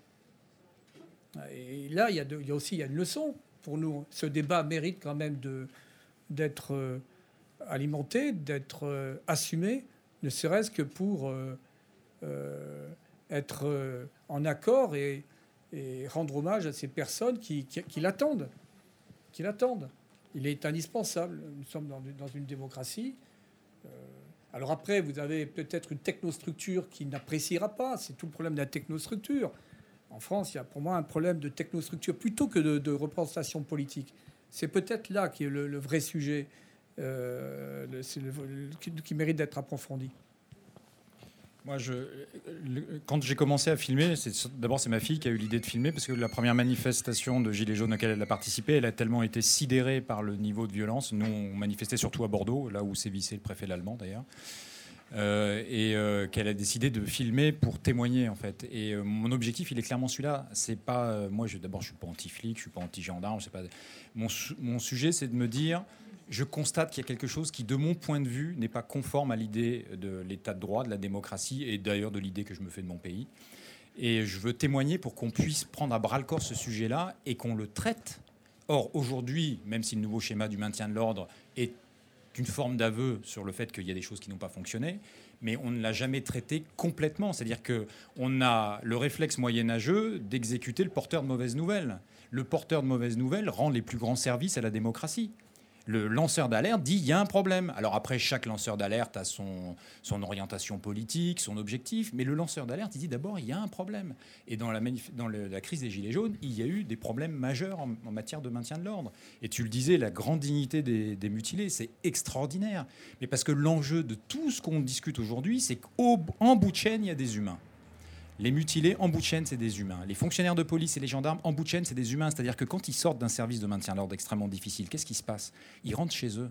Et là, il y a, aussi une leçon pour nous. Ce débat mérite quand même d'être euh, alimenté, d'être euh, assumé, ne serait-ce que pour euh, être en accord et, rendre hommage à ces personnes qui, l'attendent. Qui l'attendent. Il est indispensable. Nous sommes dans, dans une démocratie. Alors après, vous avez peut-être une technostructure qui n'appréciera pas. C'est tout le problème de la technostructure. En France, il y a pour moi un problème de technostructure plutôt que de, représentation politique. C'est peut-être là qui est le, vrai sujet euh, qui, mérite d'être approfondi. Moi, quand j'ai commencé à filmer, d'abord c'est ma fille qui a eu l'idée de filmer parce que la première manifestation de Gilets jaunes laquelle elle a participé, elle a tellement été sidérée par le niveau de violence. Nous, on manifestait surtout à Bordeaux, là où sévissait le préfet l'allemand d'ailleurs. Euh, et euh, qu'elle a décidé de filmer pour témoigner en fait. Et euh, mon objectif, il est clairement celui-là. C'est pas moi. D'abord, je suis pas anti-flic, je suis pas anti-gendarme. Pas. Mon, mon sujet, c'est de me dire je constate qu'il y a quelque chose qui, de mon point de vue, n'est pas conforme à l'idée de l'état de droit, de la démocratie et d'ailleurs de l'idée que je me fais de mon pays. Et je veux témoigner pour qu'on puisse prendre à bras le corps ce sujet-là et qu'on le traite. Or, aujourd'hui, même si le nouveau schéma du maintien de l'ordre est une forme d'aveu sur le fait qu'il y a des choses qui n'ont pas fonctionné, mais on ne l'a jamais traité complètement. C'est-à-dire qu'on a le réflexe moyenâgeux d'exécuter le porteur de mauvaises nouvelles. Le porteur de mauvaises nouvelles rend les plus grands services à la démocratie le lanceur d'alerte dit il y a un problème. Alors après, chaque lanceur d'alerte a son, orientation politique, son objectif, mais le lanceur d'alerte, il dit d'abord il y a un problème. Et dans la, dans la crise des Gilets jaunes, il y a eu des problèmes majeurs en, matière de maintien de l'ordre. Et tu le disais, la grande dignité des, des mutilés, c'est extraordinaire. Mais parce que l'enjeu de tout ce qu'on discute aujourd'hui, c'est qu'en bout de chaîne, il y a des humains. Les mutilés en bout de chaîne, c'est des humains. Les fonctionnaires de police et les gendarmes en bout de chaîne, c'est des humains. C'est-à-dire que quand ils sortent d'un service de maintien de l'ordre extrêmement difficile, qu'est-ce qui se passe? Ils rentrent chez eux.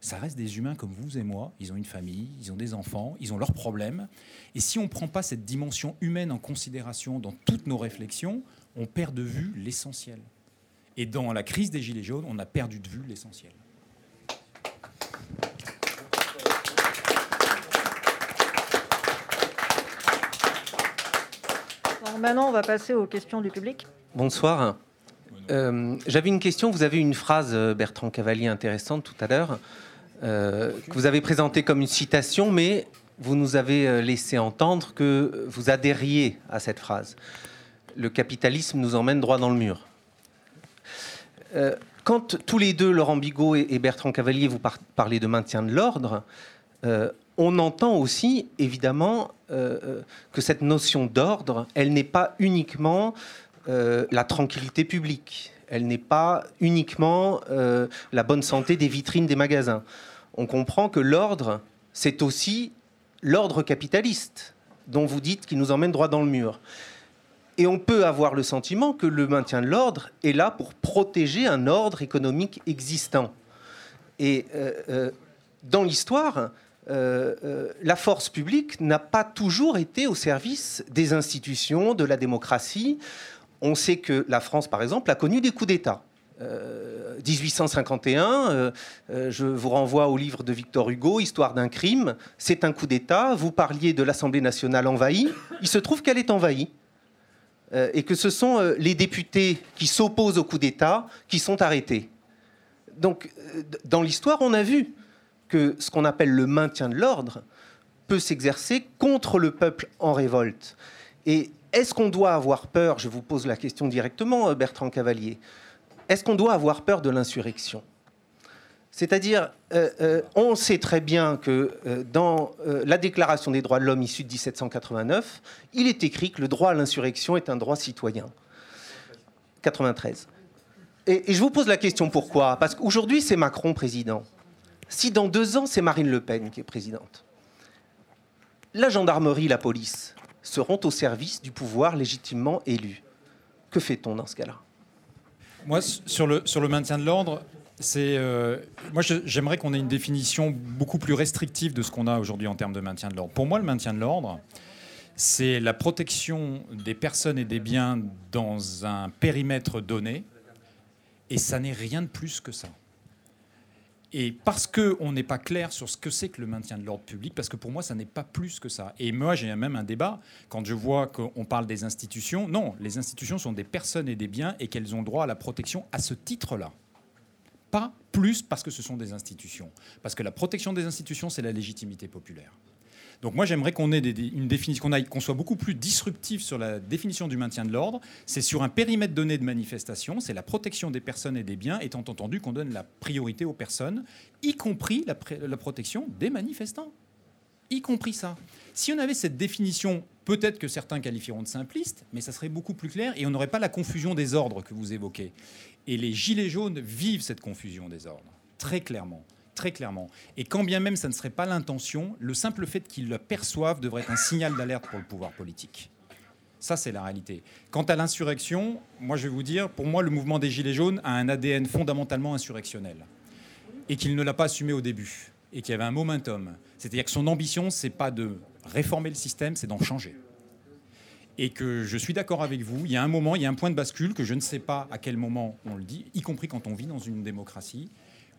Ça reste des humains comme vous et moi. Ils ont une famille, ils ont des enfants, ils ont leurs problèmes. Et si on ne prend pas cette dimension humaine en considération dans toutes nos réflexions, on perd de vue l'essentiel. Et dans la crise des Gilets jaunes, on a perdu de vue l'essentiel. Maintenant, on va passer aux questions du public. Bonsoir. Euh, j'avais une question. Vous avez une phrase, euh, Bertrand Cavalier, intéressante tout à l'heure, euh, que vous avez présentée comme une citation, mais vous nous avez laissé entendre que vous adhériez à cette phrase. Le capitalisme nous emmène droit dans le mur. quand tous les deux, Laurent Bigot et Bertrand Cavalier, vous parlez de maintien de l'ordre, on entend aussi, évidemment, euh, euh, que cette notion d'ordre, elle n'est pas uniquement euh, la tranquillité publique, elle n'est pas uniquement la bonne santé des vitrines des magasins. On comprend que l'ordre, c'est aussi l'ordre capitaliste, dont vous dites qu'il nous emmène droit dans le mur. Et on peut avoir le sentiment que le maintien de l'ordre est là pour protéger un ordre économique existant. Et dans l'histoire, euh, euh, la force publique n'a pas toujours été au service des institutions, de la démocratie. On sait que la France, par exemple, a connu des coups d'État. Euh, 1851, je vous renvoie au livre de Victor Hugo, Histoire d'un crime. C'est un coup d'État. Vous parliez de l'Assemblée nationale envahie. Il se trouve qu'elle est envahie. et que ce sont les députés qui s'opposent au coup d'État qui sont arrêtés. Donc, dans l'histoire, on a vu que ce qu'on appelle le maintien de l'ordre peut s'exercer contre le peuple en révolte. Et est-ce qu'on doit avoir peur, je vous pose la question directement, euh, Bertrand Cavalier, est-ce qu'on doit avoir peur de l'insurrection? C'est-à-dire, euh, euh, on sait très bien que dans la Déclaration des droits de l'homme issue de 1789, il est écrit que le droit à l'insurrection est un droit citoyen. 93. Et, et je vous pose la question pourquoi? Parce qu'aujourd'hui, c'est Macron président. Si dans deux ans, c'est Marine Le Pen qui est présidente, la gendarmerie, la police seront au service du pouvoir légitimement élu. Que fait-on dans ce cas-là? Moi, sur le, maintien de l'ordre, c'est euh, moi j'aimerais qu'on ait une définition beaucoup plus restrictive de ce qu'on a aujourd'hui en termes de maintien de l'ordre. Pour moi, le maintien de l'ordre, c'est la protection des personnes et des biens dans un périmètre donné, et ça n'est rien de plus que ça. Et parce qu'on n'est pas clair sur ce que c'est que le maintien de l'ordre public, parce que pour moi, ça n'est pas plus que ça. Et moi, j'ai même un débat quand je vois qu'on parle des institutions. Non, les institutions sont des personnes et des biens et qu'elles ont droit à la protection à ce titre-là. Pas plus parce que ce sont des institutions. Parce que la protection des institutions, c'est la légitimité populaire. Donc moi j'aimerais qu'on ait une définition, qu'on soit beaucoup plus disruptif sur la définition du maintien de l'ordre. C'est sur un périmètre donné de manifestation, c'est la protection des personnes et des biens, étant entendu qu'on donne la priorité aux personnes, y compris la, la protection des manifestants, y compris ça. Si on avait cette définition, peut-être que certains qualifieront de simpliste, mais ça serait beaucoup plus clair et on n'aurait pas la confusion des ordres que vous évoquez. Et les gilets jaunes vivent cette confusion des ordres, très clairement très clairement. Et quand bien même ça ne serait pas l'intention, le simple fait qu'ils le perçoivent devrait être un signal d'alerte pour le pouvoir politique. Ça, c'est la réalité. Quant à l'insurrection, moi, je vais vous dire, pour moi, le mouvement des Gilets jaunes a un ADN fondamentalement insurrectionnel. Et qu'il ne l'a pas assumé au début. Et qu'il y avait un momentum. C'est-à-dire que son ambition, c'est pas de réformer le système, c'est d'en changer. Et que je suis d'accord avec vous, il y a un moment, il y a un point de bascule que je ne sais pas à quel moment on le dit, y compris quand on vit dans une démocratie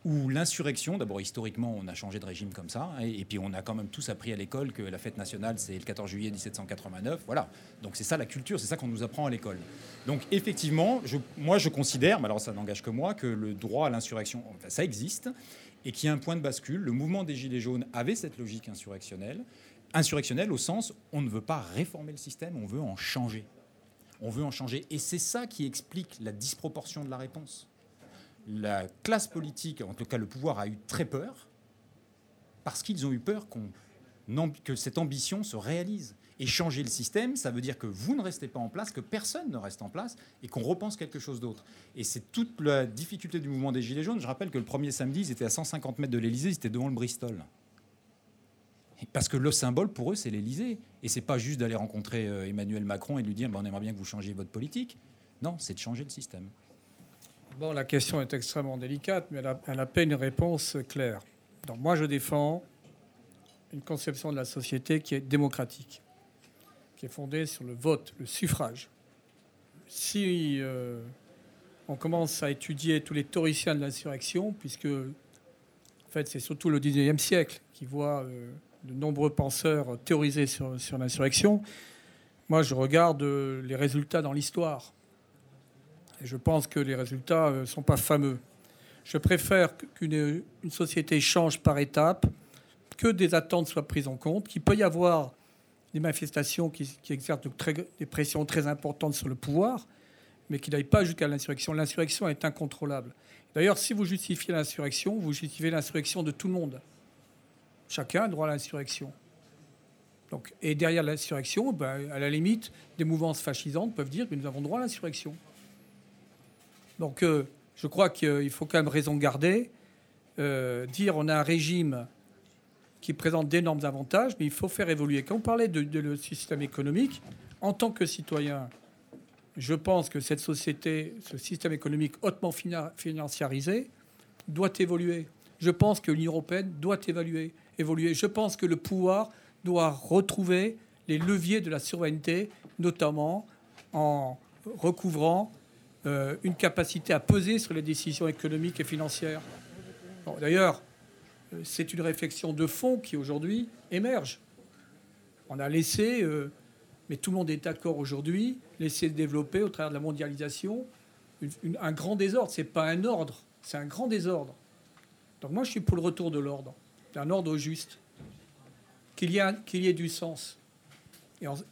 où l'insurrection, d'abord historiquement, on a changé de régime comme ça, et, puis on a quand même tous appris à l'école que la fête nationale, c'est le 14 juillet 1789, voilà. Donc c'est ça la culture, c'est ça qu'on nous apprend à l'école. Donc effectivement, moi je considère, mais alors ça n'engage que moi, que le droit à l'insurrection, ça existe, et qu'il y a un point de bascule. Le mouvement des Gilets jaunes avait cette logique insurrectionnelle, insurrectionnelle au sens, on ne veut pas réformer le système, on veut en changer. On veut en changer. Et c'est ça qui explique la disproportion de la réponse la classe politique, en tout cas le pouvoir, a eu très peur, parce qu'ils ont eu peur que cette ambition se réalise. Et changer le système, ça veut dire que vous ne restez pas en place, que personne ne reste en place, et qu'on repense quelque chose d'autre. Et c'est toute la difficulté du mouvement des Gilets jaunes. Je rappelle que le premier samedi, ils étaient à 150 mètres de l'Élysée, ils étaient devant le Bristol. Parce que le symbole pour eux, c'est l'Élysée. Et c'est pas juste d'aller rencontrer euh, Emmanuel Macron et lui dire ben, on aimerait bien que vous changiez votre politique. Non, c'est de changer le système. Bon, la question est extrêmement délicate, mais elle a, une réponse claire. Donc, moi, je défends une conception de la société qui est démocratique, qui est fondée sur le vote, le suffrage. Si euh, on commence à étudier tous les théoriciens de l'insurrection, puisque en fait c'est surtout le 19e siècle qui voit euh, de nombreux penseurs théoriser sur, sur l'insurrection, moi je regarde euh, les résultats dans l'histoire. Je pense que les résultats ne euh, sont pas fameux. Je préfère qu'une société change par étapes, que des attentes soient prises en compte, qu'il peut y avoir des manifestations qui, exercent des pressions très importantes sur le pouvoir, mais qui n'aillent pas jusqu'à l'insurrection. L'insurrection est incontrôlable. D'ailleurs, si vous justifiez l'insurrection, vous justifiez l'insurrection de tout le monde. Chacun a droit à l'insurrection. Et derrière l'insurrection, ben, à la limite, des mouvances fascisantes peuvent dire que nous avons droit à l'insurrection. Donc euh, je crois qu'il faut quand même raison garder. Euh, dire on a un régime qui présente d'énormes avantages, mais il faut faire évoluer. Quand on parlait de, le système économique, en tant que citoyen, je pense que cette société, ce système économique hautement financiarisé, doit évoluer. Je pense que l'Union européenne doit évaluer, évoluer. Je pense que le pouvoir doit retrouver les leviers de la souveraineté, notamment en recouvrant euh, une capacité à peser sur les décisions économiques et financières. D'ailleurs, euh, c'est une réflexion de fond qui aujourd'hui émerge. On a laissé, euh, mais tout le monde est d'accord aujourd'hui, laisser développer au travers de la mondialisation un grand désordre. Ce n'est pas un ordre, c'est un grand désordre. Donc moi, je suis pour le retour de l'ordre, d'un ordre juste, qu'il y, y, ait du sens.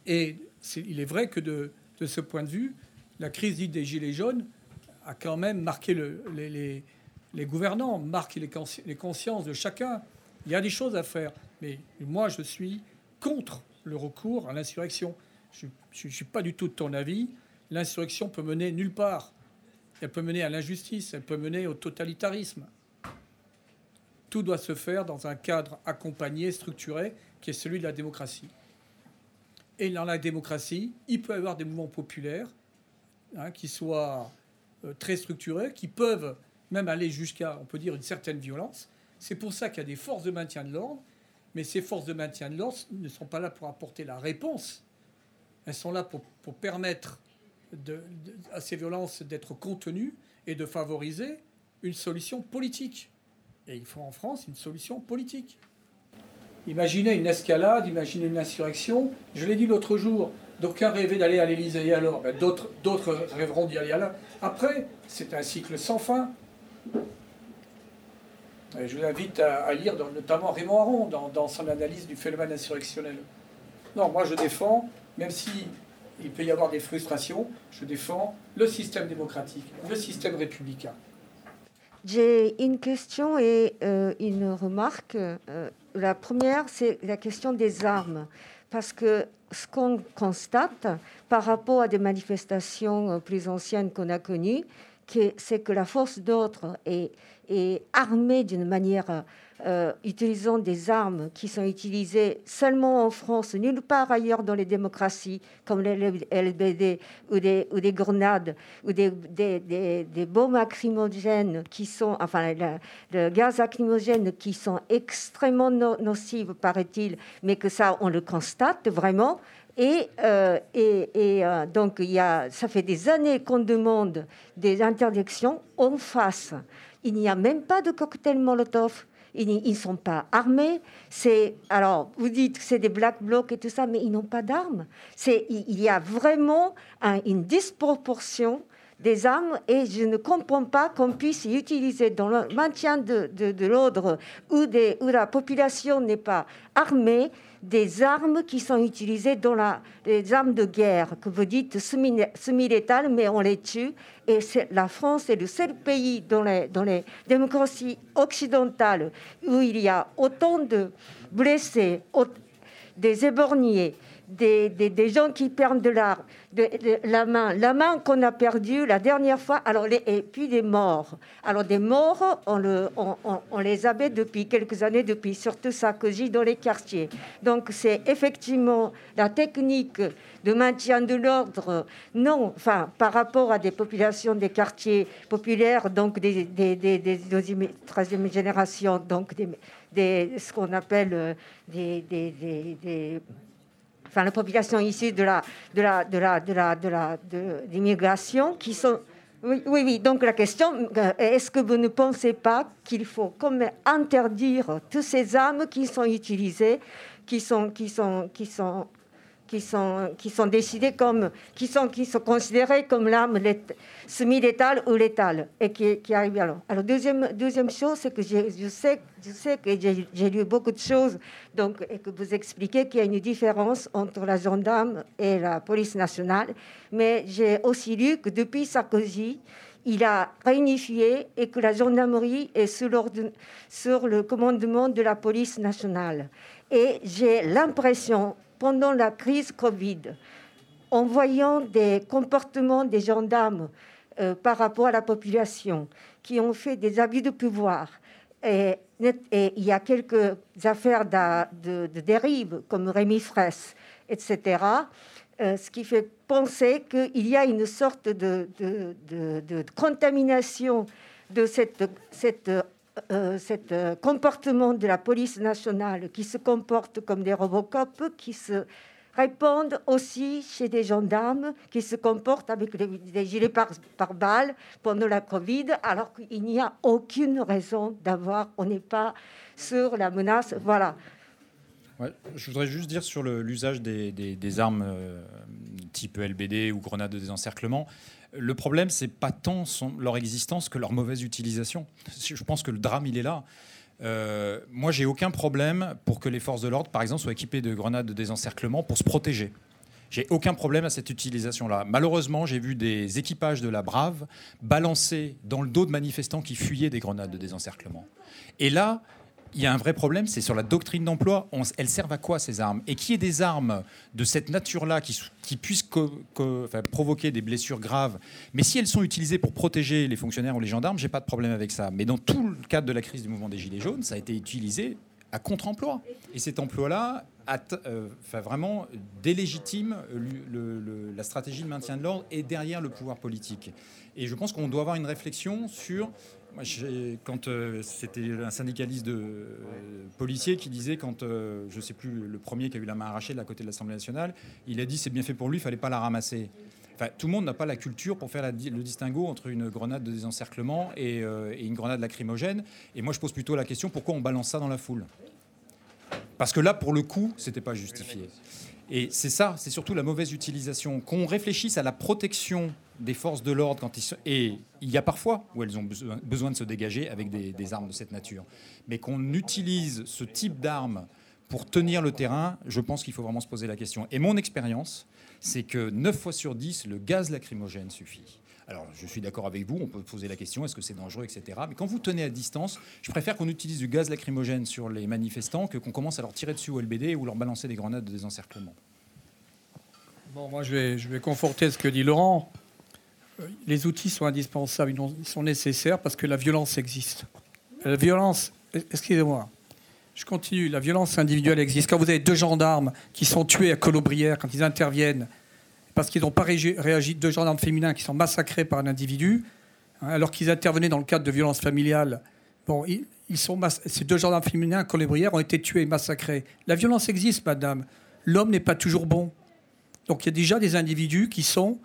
Et, il est vrai que de, ce point de vue, la crise des Gilets jaunes a quand même marqué les, gouvernants, marqué les, les consciences de chacun. Il y a des choses à faire. Mais moi, je suis contre le recours à l'insurrection. Je ne suis pas du tout de ton avis. L'insurrection peut mener nulle part. Elle peut mener à l'injustice, elle peut mener au totalitarisme. Tout doit se faire dans un cadre accompagné, structuré, qui est celui de la démocratie. Et dans la démocratie, il peut y avoir des mouvements populaires hein, qui soient euh, très structurés, qui peuvent même aller jusqu'à, on peut dire, une certaine violence. C'est pour ça qu'il y a des forces de maintien de l'ordre, mais ces forces de maintien de l'ordre ne sont pas là pour apporter la réponse. Elles sont là pour, permettre à ces violences d'être contenues et de favoriser une solution politique. Et il faut en France une solution politique. Imaginez une escalade, imaginez une insurrection. Je l'ai dit l'autre jour, d'aucuns rêvaient d'aller à l'Élysée alors, ben, d'autres, d'autres rêveront d'y aller là. Après, c'est un cycle sans fin. je vous invite à, lire notamment Raymond Aron dans, dans, son analyse du phénomène insurrectionnel. Non, moi je défends, même si il peut y avoir des frustrations, je défends le système démocratique, le système républicain. J'ai une question et euh, une remarque. Euh, la première, c'est la question des armes. Parce que ce qu'on constate par rapport à des manifestations euh, plus anciennes qu'on a connues, c'est que la force d'ordre est, est, armée d'une manière euh, utilisant des armes qui sont utilisées seulement en France, nulle part ailleurs dans les démocraties, comme les LBD ou des, grenades ou des, des, des, bombes lacrymogènes qui sont, enfin, le, gaz lacrymogène qui sont extrêmement nocives, paraît-il, mais que ça, on le constate vraiment. Et, euh, euh, donc, y a, ça fait des années qu'on demande des interdictions en face. Il n'y a même pas de cocktail Molotov ils ne sont pas armés. Alors vous dites que c'est des black blocs et tout ça, mais ils n'ont pas d'armes. Il y a vraiment une disproportion des armes et je ne comprends pas qu'on puisse y utiliser dans le maintien de, l'ordre où la population n'est pas armée des armes qui sont utilisées dans les armes de guerre, que vous dites semi-létales, mais on les tue. Et la France est le seul pays dans les démocraties occidentales où il y a autant de blessés, des éborgnés, des, des, gens qui perdent de la, la main, la main qu'on a perdue la dernière fois, alors et puis des morts. Alors des morts, on, le, on, on, les avait depuis quelques années, depuis surtout Sarkozy dans les quartiers. Donc c'est effectivement la technique de maintien de l'ordre, non, enfin par rapport à des populations des quartiers populaires, donc des, des, des, des troisième génération, donc des, ce qu'on appelle euh, des, enfin la population ici de la de la de la de la de la de l'immigration qui sont oui, oui, oui. Donc la question, euh, est-ce que vous ne pensez pas qu'il faut comme interdire toutes ces armes qui sont utilisées, qui sont, qui sont, qui sont qui sont, qui sont décidées comme, qui sont, qui sont considérées comme l'arme semi-létale ou létale et qui, qui arrivent alors. Alors deuxième, deuxième chose, c'est que je sais, je sais que j'ai lu beaucoup de choses donc, et que vous expliquez qu'il y a une différence entre la gendarme et la police nationale, mais j'ai aussi lu que depuis Sarkozy, il a réunifié et que la gendarmerie est sur, sur le commandement de la police nationale. Et j'ai l'impression, pendant la crise Covid, en voyant des comportements des gendarmes euh, par rapport à la population qui ont fait des abus de pouvoir, et, il y a quelques affaires de, dérive, comme Rémi Fraisse, etc., euh, ce qui fait penser qu'il y a une sorte de, de contamination de cette, cette euh, cet euh, comportement de la police nationale qui se comporte comme des Robocop, qui se répondent aussi chez des gendarmes qui se comportent avec des, gilets par, par balles pendant la Covid, alors qu'il n'y a aucune raison d'avoir, on n'est pas sur la menace. Voilà. je voudrais juste dire sur l'usage des, armes euh, type LBD ou grenades de désencerclement. Le problème, c'est pas tant leur existence que leur mauvaise utilisation. Je pense que le drame, il est là. Euh, moi, j'ai aucun problème pour que les forces de l'ordre, par exemple, soient équipées de grenades de désencerclement pour se protéger. J'ai aucun problème à cette utilisation-là. Malheureusement, j'ai vu des équipages de la Brave balancer dans le dos de manifestants qui fuyaient des grenades de désencerclement. Et là, il y a un vrai problème, c'est sur la doctrine d'emploi. Elles servent à quoi ces armes? Et qui est des armes de cette nature-là qui, puissent provoquer des blessures graves Mais si elles sont utilisées pour protéger les fonctionnaires ou les gendarmes, j'ai pas de problème avec ça. Mais dans tout le cadre de la crise du mouvement des Gilets jaunes, ça a été utilisé à contre-emploi. Et cet emploi-là euh, vraiment délégitime la stratégie de maintien de l'ordre et derrière le pouvoir politique. Et je pense qu'on doit avoir une réflexion sur quand euh, c'était un syndicaliste de euh, policier qui disait, quand euh, je ne sais plus, le premier qui a eu la main arrachée de la côté de l'Assemblée nationale, il a dit c'est bien fait pour lui, il fallait pas la ramasser. Enfin, tout le monde n'a pas la culture pour faire le distinguo entre une grenade de désencerclement et, et, une grenade lacrymogène. Et moi, je pose plutôt la question pourquoi on balance ça dans la foule? Parce que là, pour le coup, c'était pas justifié. Et c'est ça, c'est surtout la mauvaise utilisation. Qu'on réfléchisse à la protection des forces de l'ordre quand ils et il y a parfois où elles ont besoin de se dégager avec des, armes de cette nature, mais qu'on utilise ce type d'armes pour tenir le terrain, je pense qu'il faut vraiment se poser la question. Et mon expérience, c'est que 9 fois sur 10, le gaz lacrymogène suffit. Alors, je suis d'accord avec vous, on peut poser la question, est-ce que c'est dangereux, etc. Mais quand vous tenez à distance, je préfère qu'on utilise du gaz lacrymogène sur les manifestants que qu'on commence à leur tirer dessus au LBD ou leur balancer des grenades de désencerclement. Bon, moi, je vais, je vais conforter ce que dit Laurent les outils sont indispensables, ils sont nécessaires parce que la violence existe. La violence, excusez-moi, je continue, la violence individuelle existe. Quand vous avez deux gendarmes qui sont tués à Colobrières, quand ils interviennent, parce qu'ils n'ont pas réagi, deux gendarmes féminins qui sont massacrés par un individu, hein, alors qu'ils intervenaient dans le cadre de violences familiales, bon, ces deux gendarmes féminins à Colobrières ont été tués et massacrés. La violence existe, madame. L'homme n'est pas toujours bon. Donc il y a déjà des individus qui sont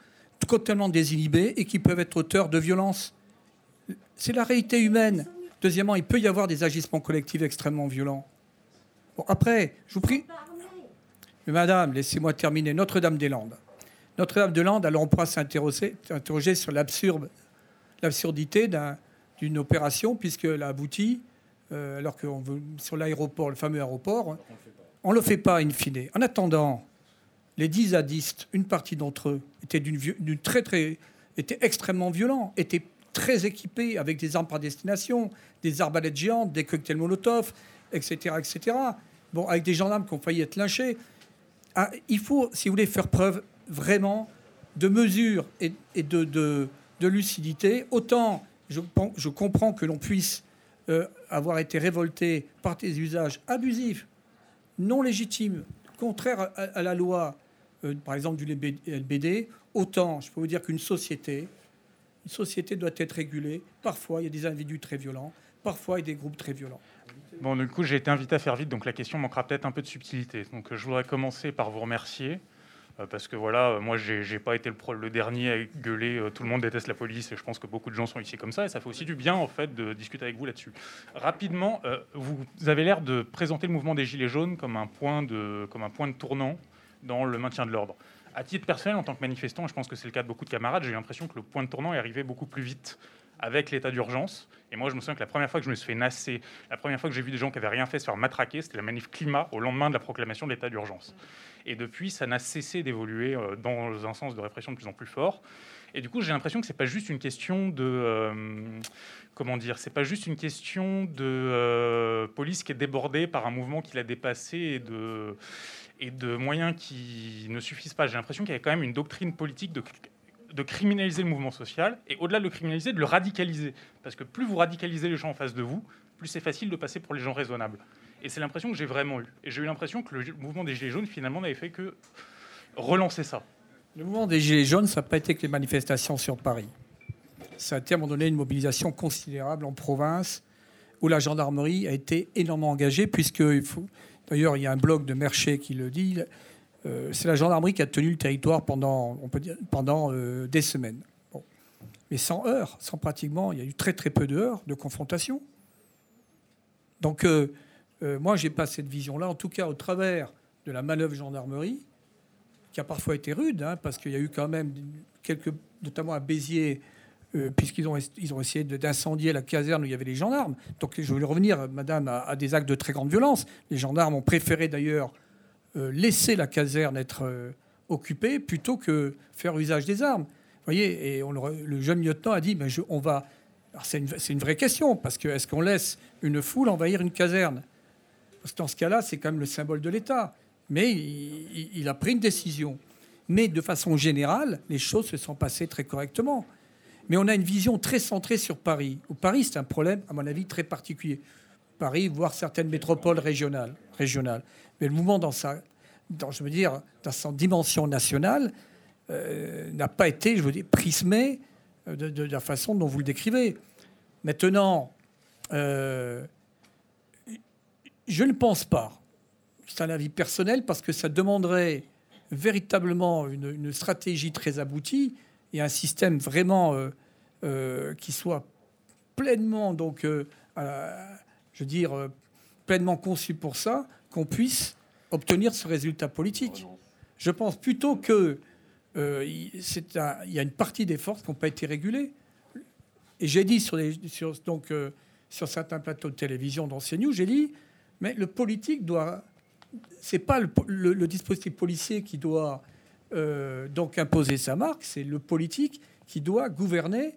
totalement désinhibés et qui peuvent être auteurs de violences. C'est la réalité humaine. Deuxièmement, il peut y avoir des agissements collectifs extrêmement violents. Bon, après, je vous prie. Mais madame, laissez-moi terminer. Notre-Dame-des-Landes. Notre-Dame-des-Landes, alors on pourra s'interroger sur l'absurdité d'une opération, puisqu'elle a abouti, euh, alors que sur l'aéroport, le fameux aéroport, on ne le fait pas in fine. En attendant, les dix zadistes, une partie d'entre eux, étaient, d'une, très, très, étaient extrêmement violents, étaient très équipés avec des armes par destination, des arbalètes géantes, des cocktails Molotov, etc., etc. Bon, avec des gendarmes qui ont failli être lynchés. Ah, il faut, si vous voulez, faire preuve vraiment de mesure et, de, de, lucidité. Autant je, je comprends que l'on puisse euh, avoir été révolté par des usages abusifs, non légitimes, contraires à la loi, euh, par exemple du LBD, autant je peux vous dire qu'une société, une société doit être régulée. Parfois, il y a des individus très violents, parfois, il y a des groupes très violents. Bon, du coup, j'ai été invité à faire vite, donc la question manquera peut-être un peu de subtilité. Donc, je voudrais commencer par vous remercier. Euh, parce que voilà, moi, j'ai pas été le, le, dernier à gueuler. Euh, tout le monde déteste la police, et je pense que beaucoup de gens sont ici comme ça. Et ça fait aussi du bien, en fait, de discuter avec vous là-dessus. Rapidement, vous avez l'air de présenter le mouvement des Gilets jaunes comme un point de, comme un point de tournant dans le maintien de l'ordre. À titre personnel, en tant que manifestant, je pense que c'est le cas de beaucoup de camarades, j'ai l'impression que le point de tournant est arrivé beaucoup plus vite avec l'état d'urgence. Et moi, je me souviens que la première fois que je me suis fait nasser, la première fois que j'ai vu des gens qui n'avaient rien fait se faire matraquer, c'était la manif climat au lendemain de la proclamation de l'état d'urgence. Et depuis, ça n'a cessé d'évoluer euh, dans un sens de répression de plus en plus fort. Et du coup, j'ai l'impression que c'est pas juste une question de euh, comment dire, c'est pas juste une question de euh, police qui est débordée par un mouvement qui l'a dépassé et de et de moyens qui ne suffisent pas. J'ai l'impression qu'il y a quand même une doctrine politique de, criminaliser le mouvement social et au-delà de le criminaliser, de le radicaliser. Parce que plus vous radicalisez les gens en face de vous, plus c'est facile de passer pour les gens raisonnables. Et c'est l'impression que j'ai vraiment eu. Et j'ai eu l'impression que le mouvement des Gilets jaunes, finalement, n'avait fait que relancer ça. Le mouvement des Gilets jaunes, ça n'a pas été que les manifestations sur Paris. Ça a été à un moment donné une mobilisation considérable en province, où la gendarmerie a été énormément engagée, puisque il faut, D'ailleurs, il y a un blog de Mercher qui le dit. euh, c'est la gendarmerie qui a tenu le territoire pendant, on peut dire, pendant euh, des semaines. Mais sans heurts, sans pratiquement, il y a eu très très peu de heurts, de confrontation. Donc euh, moi, j'ai pas cette vision-là, en tout cas au travers de la manœuvre gendarmerie, qui a parfois été rude, hein, parce qu'il y a eu quand même quelques, notamment à Béziers, puisqu'ils ont, ils ont essayé d'incendier la caserne où il y avait les gendarmes. Donc je voulais revenir, madame, à, des actes de très grande violence. Les gendarmes ont préféré d'ailleurs euh, laisser la caserne être euh, occupée plutôt que faire usage des armes. Vous voyez, et le, jeune lieutenant a dit, mais on va... C'est une, vraie question, parce que est-ce qu'on laisse une foule envahir une caserne? Parce que dans ce cas-là, c'est quand même le symbole de l'État. Mais il, a pris une décision. Mais de façon générale, les choses se sont passées très correctement. Mais on a une vision très centrée sur Paris. Où Paris, c'est un problème, à mon avis, très particulier. Paris, voire certaines métropoles régionales. régionales. Mais le mouvement, dans sa, dans, je veux dire, dans sa dimension nationale, euh, n'a pas été, je veux dire, prismé euh, de, la façon dont vous le décrivez. Maintenant, euh, je ne pense pas, c'est un avis personnel, parce que ça demanderait véritablement une, stratégie très aboutie et un système vraiment qui soit pleinement, donc, je veux dire, pleinement conçu pour ça, qu'on puisse obtenir ce résultat politique. Je pense plutôt que euh, il y a une partie des forces qui n'ont pas été régulées. Et j'ai dit sur, les, sur, donc, euh, sur certains plateaux de télévision dans CNews, j'ai dit, mais le politique doit... C'est pas le, dispositif policier qui doit euh, donc imposer sa marque, c'est le politique qui doit gouverner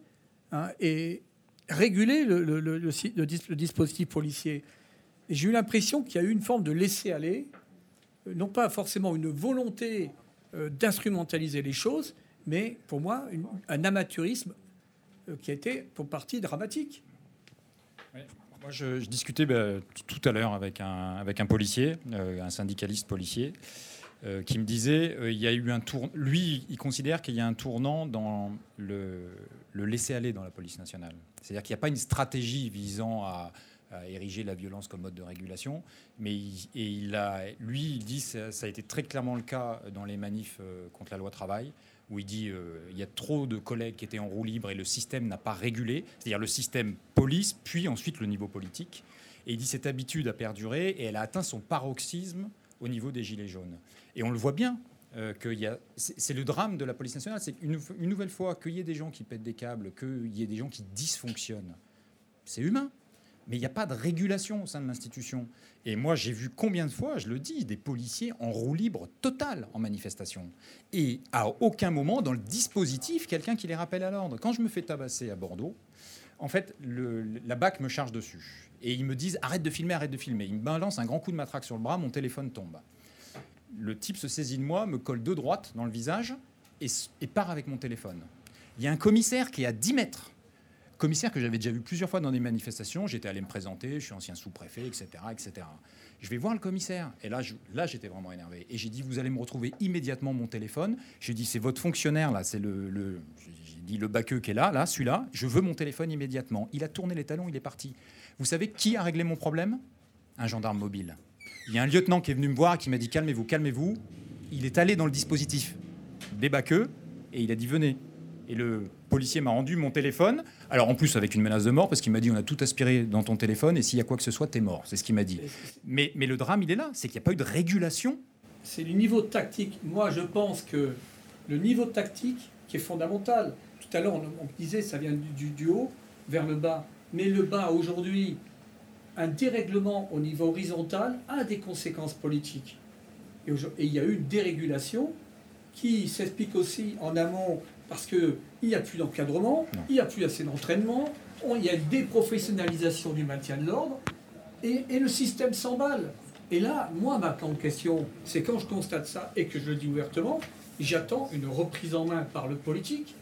hein, et réguler le, dispositif policier. J'ai eu l'impression qu'il y a eu une forme de laisser-aller, euh, non pas forcément une volonté euh, d'instrumentaliser les choses, mais pour moi, un amateurisme qui a été pour partie dramatique. Moi, je, discutais bah, tout à l'heure avec un policier, un syndicaliste policier, qui me disait il y a eu un tour. Lui, il considère qu'il y a un tournant dans le, le laisser-aller dans la police nationale. C'est-à-dire qu'il n'y a pas une stratégie visant à a érigé la violence comme mode de régulation. Mais et il a, lui, il dit, ça, a été très clairement le cas dans les manifs euh, contre la loi travail, où il dit euh, il y a trop de collègues qui étaient en roue libre et le système n'a pas régulé, c'est-à-dire le système police, puis ensuite le niveau politique. Et il dit cette habitude a perduré et elle a atteint son paroxysme au niveau des Gilets jaunes. Et on le voit bien, euh, c'est le drame de la police nationale, c'est une, nouvelle fois qu'il y ait des gens qui pètent des câbles, qu'il y ait des gens qui dysfonctionnent. C'est humain mais il n'y a pas de régulation au sein de l'institution. Et moi, j'ai vu combien de fois, je le dis, des policiers en roue libre totale en manifestation. Et à aucun moment, dans le dispositif, quelqu'un qui les rappelle à l'ordre. Quand je me fais tabasser à Bordeaux, en fait, la BAC me charge dessus. Et ils me disent arrête de filmer, arrête de filmer. Ils me balancent un grand coup de matraque sur le bras, mon téléphone tombe. Le type se saisit de moi, me colle deux droites dans le visage et, part avec mon téléphone. Il y a un commissaire qui est à 10 mètres commissaire que j'avais déjà vu plusieurs fois dans des manifestations. J'étais allé me présenter, je suis ancien sous-préfet, etc., etc. Je vais voir le commissaire. Et là, là j'étais vraiment énervé. Et j'ai dit, vous allez me retrouver immédiatement mon téléphone. J'ai dit, c'est votre fonctionnaire, là, c'est le, le j'ai dit, le baqueux qui est là, là, celui-là. Je veux mon téléphone immédiatement. Il a tourné les talons, il est parti. Vous savez qui a réglé mon problème? Un gendarme mobile. Il y a un lieutenant qui est venu me voir, qui m'a dit, calmez-vous, calmez-vous. Il est allé dans le dispositif des baqueux et il a dit, venez. Et le policier m'a rendu mon téléphone. Alors en plus avec une menace de mort, parce qu'il m'a dit on a tout aspiré dans ton téléphone et s'il y a quoi que ce soit, t'es mort. C'est ce qu'il m'a dit. Mais, mais le drame, il est là, c'est qu'il n'y a pas eu de régulation. C'est le niveau tactique. Moi, je pense que le niveau tactique qui est fondamental. Tout à l'heure, on, disait ça vient du, du, haut vers le bas. Mais le bas, aujourd'hui, un dérèglement au niveau horizontal a des conséquences politiques. Et, et il y a eu une dérégulation qui s'explique aussi en amont parce qu'il n'y a plus d'encadrement, il n'y a plus assez d'entraînement, il y a une déprofessionnalisation du maintien de l'ordre, et, le système s'emballe. Et là, moi, ma grande question, c'est quand je constate ça et que je le dis ouvertement, j'attends une reprise en main par le politique,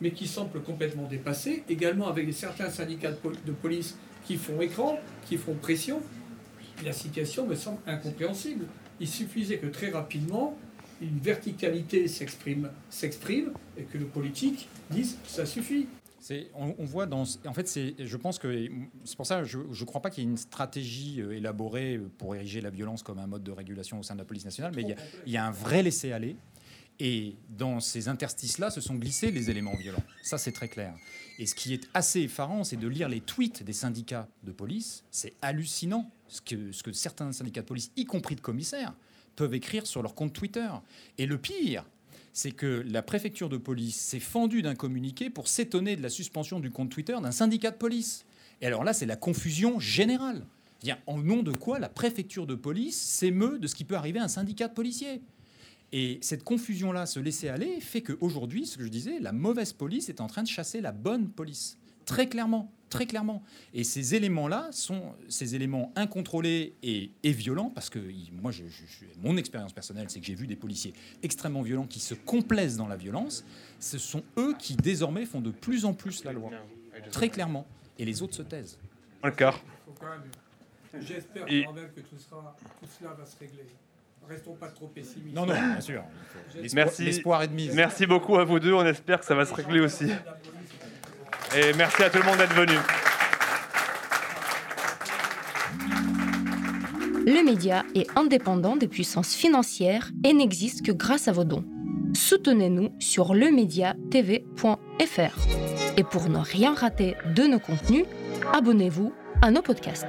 mais qui semble complètement dépassée, également avec certains syndicats de police qui font écran, qui font pression. La situation me semble incompréhensible. Il suffisait que très rapidement, une verticalité s'exprime, s'exprime et que le politique dise ça suffit. on, on, voit dans. En fait, je pense que c'est pour ça je ne crois pas qu'il y ait une stratégie euh, élaborée pour ériger la violence comme un mode de régulation au sein de la police nationale, mais il y a, il y a un vrai laisser-aller. Et dans ces interstices-là, se sont glissés les éléments violents. Ça, c'est très clair. Et ce qui est assez effarant, c'est de lire les tweets des syndicats de police. C'est hallucinant ce que, ce que certains syndicats de police, y compris de commissaires, peuvent écrire sur leur compte Twitter. Et le pire, c'est que la préfecture de police s'est fendue d'un communiqué pour s'étonner de la suspension du compte Twitter d'un syndicat de police. Et alors là, c'est la confusion générale. En nom de quoi la préfecture de police s'émeut de ce qui peut arriver à un syndicat de policiers? Et cette confusion-là, se laisser aller, fait qu'aujourd'hui, ce que je disais, la mauvaise police est en train de chasser la bonne police. Très clairement, très clairement. Et ces éléments-là sont ces éléments incontrôlés et, violents, parce que moi, je, mon expérience personnelle, c'est que j'ai vu des policiers extrêmement violents qui se complaisent dans la violence. Ce sont eux qui désormais font de plus en plus la loi, très clairement. Et les autres se taisent. Un quart. J'espère quand même que tout, tout cela va se régler. Restons pas trop pessimistes. Non, non, bien sûr. Merci. L'espoir est de mise. Merci beaucoup à vous deux. On espère que ça va se régler aussi. Et merci à tout le monde d'être venu. Le média est indépendant des puissances financières et n'existe que grâce à vos dons. Soutenez-nous sur lemediatv.fr. Et pour ne rien rater de nos contenus, abonnez-vous à nos podcasts.